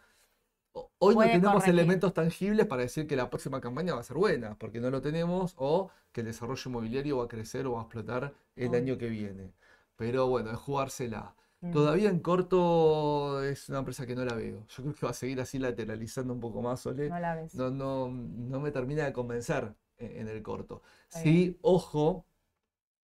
hoy no tenemos corregir. elementos tangibles para decir que la próxima campaña va a ser buena, porque no lo tenemos, o que el desarrollo inmobiliario va a crecer o va a explotar el año que viene. Pero bueno, es jugársela. Mm. Todavía en corto es una empresa que no la veo. Yo creo que va a seguir así lateralizando un poco más, Sole. No la ves. No, no, no me termina de convencer en, en el corto. Está Sí, ojo,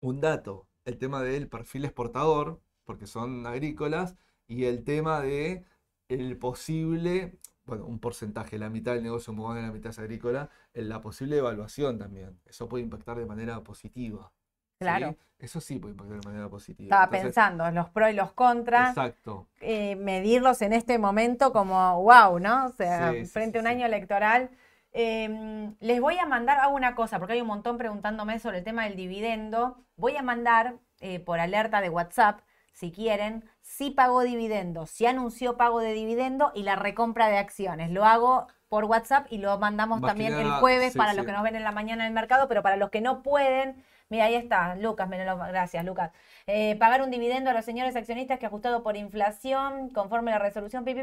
un dato, el tema del perfil exportador, porque son agrícolas, y el tema de el posible, bueno, un porcentaje, la mitad del negocio, un poco más de la mitad es agrícola, en la posible evaluación también. Eso puede impactar de manera positiva. ¿Sí? Claro. Eso sí puede impactar de manera positiva. Estaba Entonces, pensando los pros y los contras. Exacto. eh, medirlos en este momento como wow, ¿no? O sea, Sí, sí, frente a un año electoral. Eh, les voy a mandar, hago una cosa, porque hay un montón preguntándome sobre el tema del dividendo. Voy a mandar eh, por alerta de WhatsApp, si quieren, si pagó dividendo, si anunció pago de dividendo y la recompra de acciones. Lo hago por WhatsApp y lo mandamos Más también el jueves para los que nos ven en la mañana en el mercado, pero para los que no pueden, mira, ahí está, Lucas, me lo- gracias, Lucas. Eh, pagar un dividendo a los señores accionistas que ajustado por inflación, conforme la resolución pi,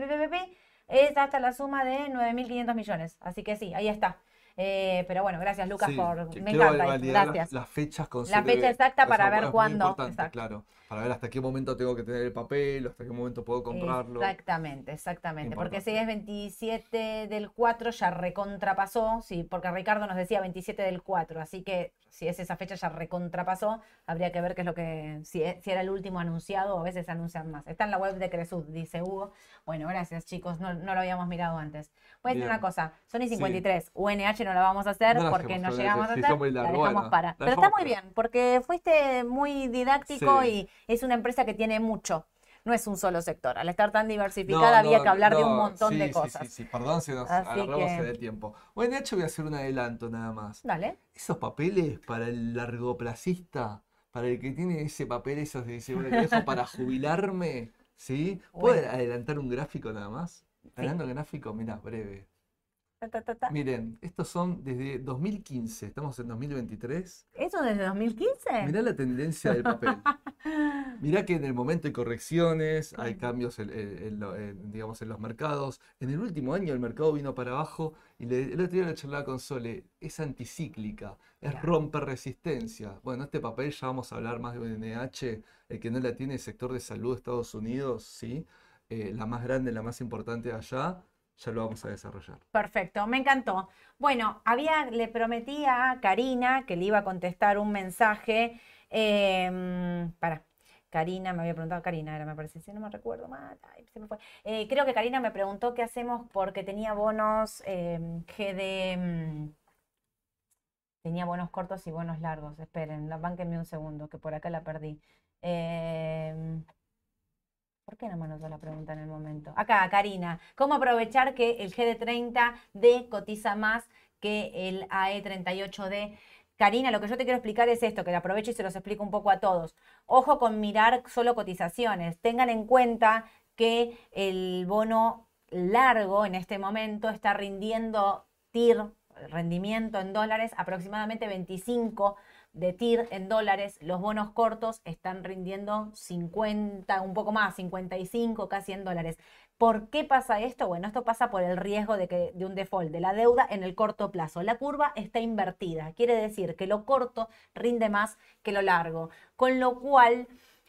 es hasta la suma de 9.500 millones. Así que sí, ahí está. Eh, pero bueno, gracias Lucas Sí, por... Me encanta, validar las- gracias. Las, fechas con La fecha exacta para ver cuándo, claro. Para ver hasta qué momento tengo que tener el papel, hasta qué momento puedo comprarlo. Exactamente, exactamente. Porque si es 27 del 4 ya recontrapasó, sí, porque Ricardo nos decía 27 del 4, así que si es esa fecha ya recontrapasó, habría que ver qué es lo que, si, es- si era el último anunciado o a veces anuncian más. Está en la web de Cresud, dice Hugo. Bueno, gracias chicos, no, no lo habíamos mirado antes. Voy a decir una cosa, Sony Sí. 53, UNH no la vamos a hacer No porque no llegamos a sí, hacer, muy la dejamos para. Pero está muy bien, porque fuiste muy didáctico Sí. y es una empresa que tiene mucho. No es un solo sector. Al estar tan diversificada No, había no, que hablar de un montón sí, de sí, cosas. Sí, sí, perdón, se nos Así agarramos que- en el tiempo. Bueno, de hecho voy a hacer un adelanto nada más. Dale. Esos papeles para el largoplacista, para el que tiene ese papel, esos de dice, bueno, para jubilarme, ¿sí? ¿Puede Bueno. adelantar un gráfico nada más? Ganando gráfico, mirá, breve. Ta, ta, ta, ta. Miren, estos son desde 2015, estamos en 2023. ¿Eso desde 2015? Mirá la tendencia del papel. Mirá que en el momento hay correcciones, hay cambios en, en- en lo- en, digamos, en los mercados. En el último año el mercado vino para abajo y le- el otro día le charlaba con Sole, es anticíclica, es Claro. romper resistencia. Bueno, este papel ya vamos a hablar más de UNH, el que no la tiene el sector de salud de Estados Unidos, ¿sí? Eh, la más grande, la más importante allá, ya lo vamos a desarrollar. Perfecto, me encantó. Bueno, había, le prometí a Karina que le iba a contestar un mensaje. Eh, para, Karina, me había preguntado Karina, era, me parece, si no me recuerdo mal. Eh, creo que Karina me preguntó qué hacemos porque tenía bonos eh, GD. mm, Tenía bonos cortos y bonos largos. Esperen, bánquenme un segundo, que por acá la perdí. ¿Por qué no me anotó la pregunta en el momento? Acá, Karina, ¿cómo aprovechar que el GD30D cotiza más que el AE38D? Karina, lo que yo te quiero explicar es esto, que lo aprovecho y se los explico un poco a todos. Ojo con mirar solo cotizaciones. Tengan en cuenta que el bono largo en este momento está rindiendo TIR, rendimiento en dólares, aproximadamente 25 de TIR en dólares. Los bonos cortos están rindiendo 50, un poco más, 55 casi en dólares. ¿Por qué pasa esto? Bueno, esto pasa por el riesgo de, que, de un default de la deuda en el corto plazo. La curva está invertida, quiere decir que lo corto rinde más que lo largo. Con lo cual,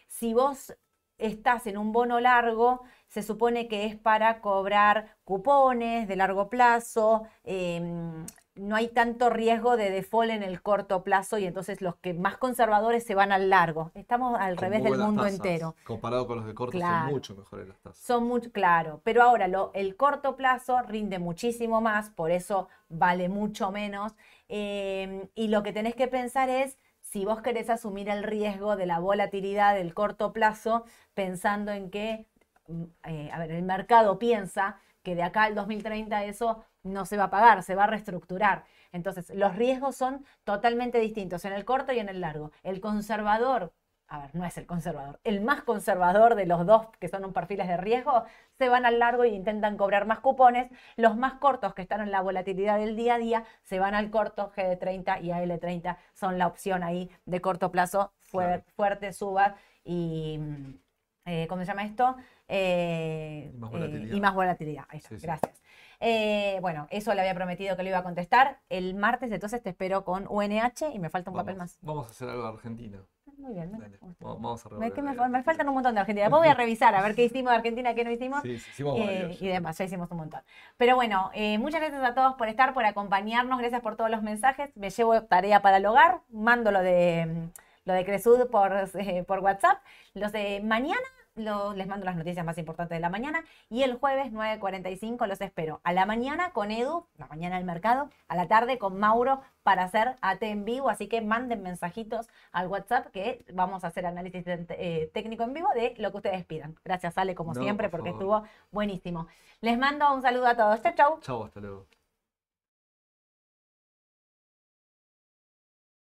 si vos estás en un bono largo, se supone que es para cobrar cupones de largo plazo, em, no hay tanto riesgo de default en el corto plazo y entonces los que más conservadores se van al largo. Estamos al revés del mundo tasas, entero. Comparado con los de Claro. son mucho mejores las tasas. Son muy, claro, pero ahora lo, el corto plazo rinde muchísimo más, por eso vale mucho menos. em, y lo que tenés que pensar es si vos querés asumir el riesgo de la volatilidad del corto plazo, pensando en que, mm, eh, a ver, el mercado piensa que de acá al 2030 eso no se va a pagar, se va a reestructurar. Entonces, los riesgos son totalmente distintos en el corto y en el largo. El conservador, a ver, no es el conservador, el más conservador de los dos que son un perfiles de riesgo, se van al largo e intentan cobrar más cupones. Los más cortos que están en la volatilidad del día a día se van al corto, GD30 y AL30 son la opción ahí de corto plazo, fuer- Claro. fuerte suba y, mm, eh, ¿cómo se llama esto? Eh, Y más eh, volatilidad. y más volatilidad. Ahí está, Sí, sí. gracias. Eh, bueno, eso le había prometido que le iba a contestar. El martes, entonces te espero con UNH y me falta un papel Vamos, más. vamos a hacer algo de Argentina. Muy bien, me Dale, vamos a Me, que me, me faltan un montón de Argentina. Después voy a revisar a ver qué hicimos de Argentina, qué no hicimos. Sí, sí, hicimos eh, y demás, ya hicimos un montón. Pero bueno, eh, muchas gracias a todos por estar, por acompañarnos, gracias por todos los mensajes. Me llevo tarea para el hogar, mando lo de mm, lo de Cresud por, eh, por WhatsApp. Los de mañana lo- les mando las noticias más importantes de la mañana. Y el jueves 9.45 los espero. A la mañana con Edu, la mañana del mercado. A la tarde con Mauro para hacer AT en vivo. Así que manden mensajitos al WhatsApp que vamos a hacer análisis eh, técnico en vivo de lo que ustedes pidan. Gracias, Ale, como No, siempre, por porque favor. estuvo buenísimo. Les mando un saludo a todos. Chau, chau. Chau, hasta luego.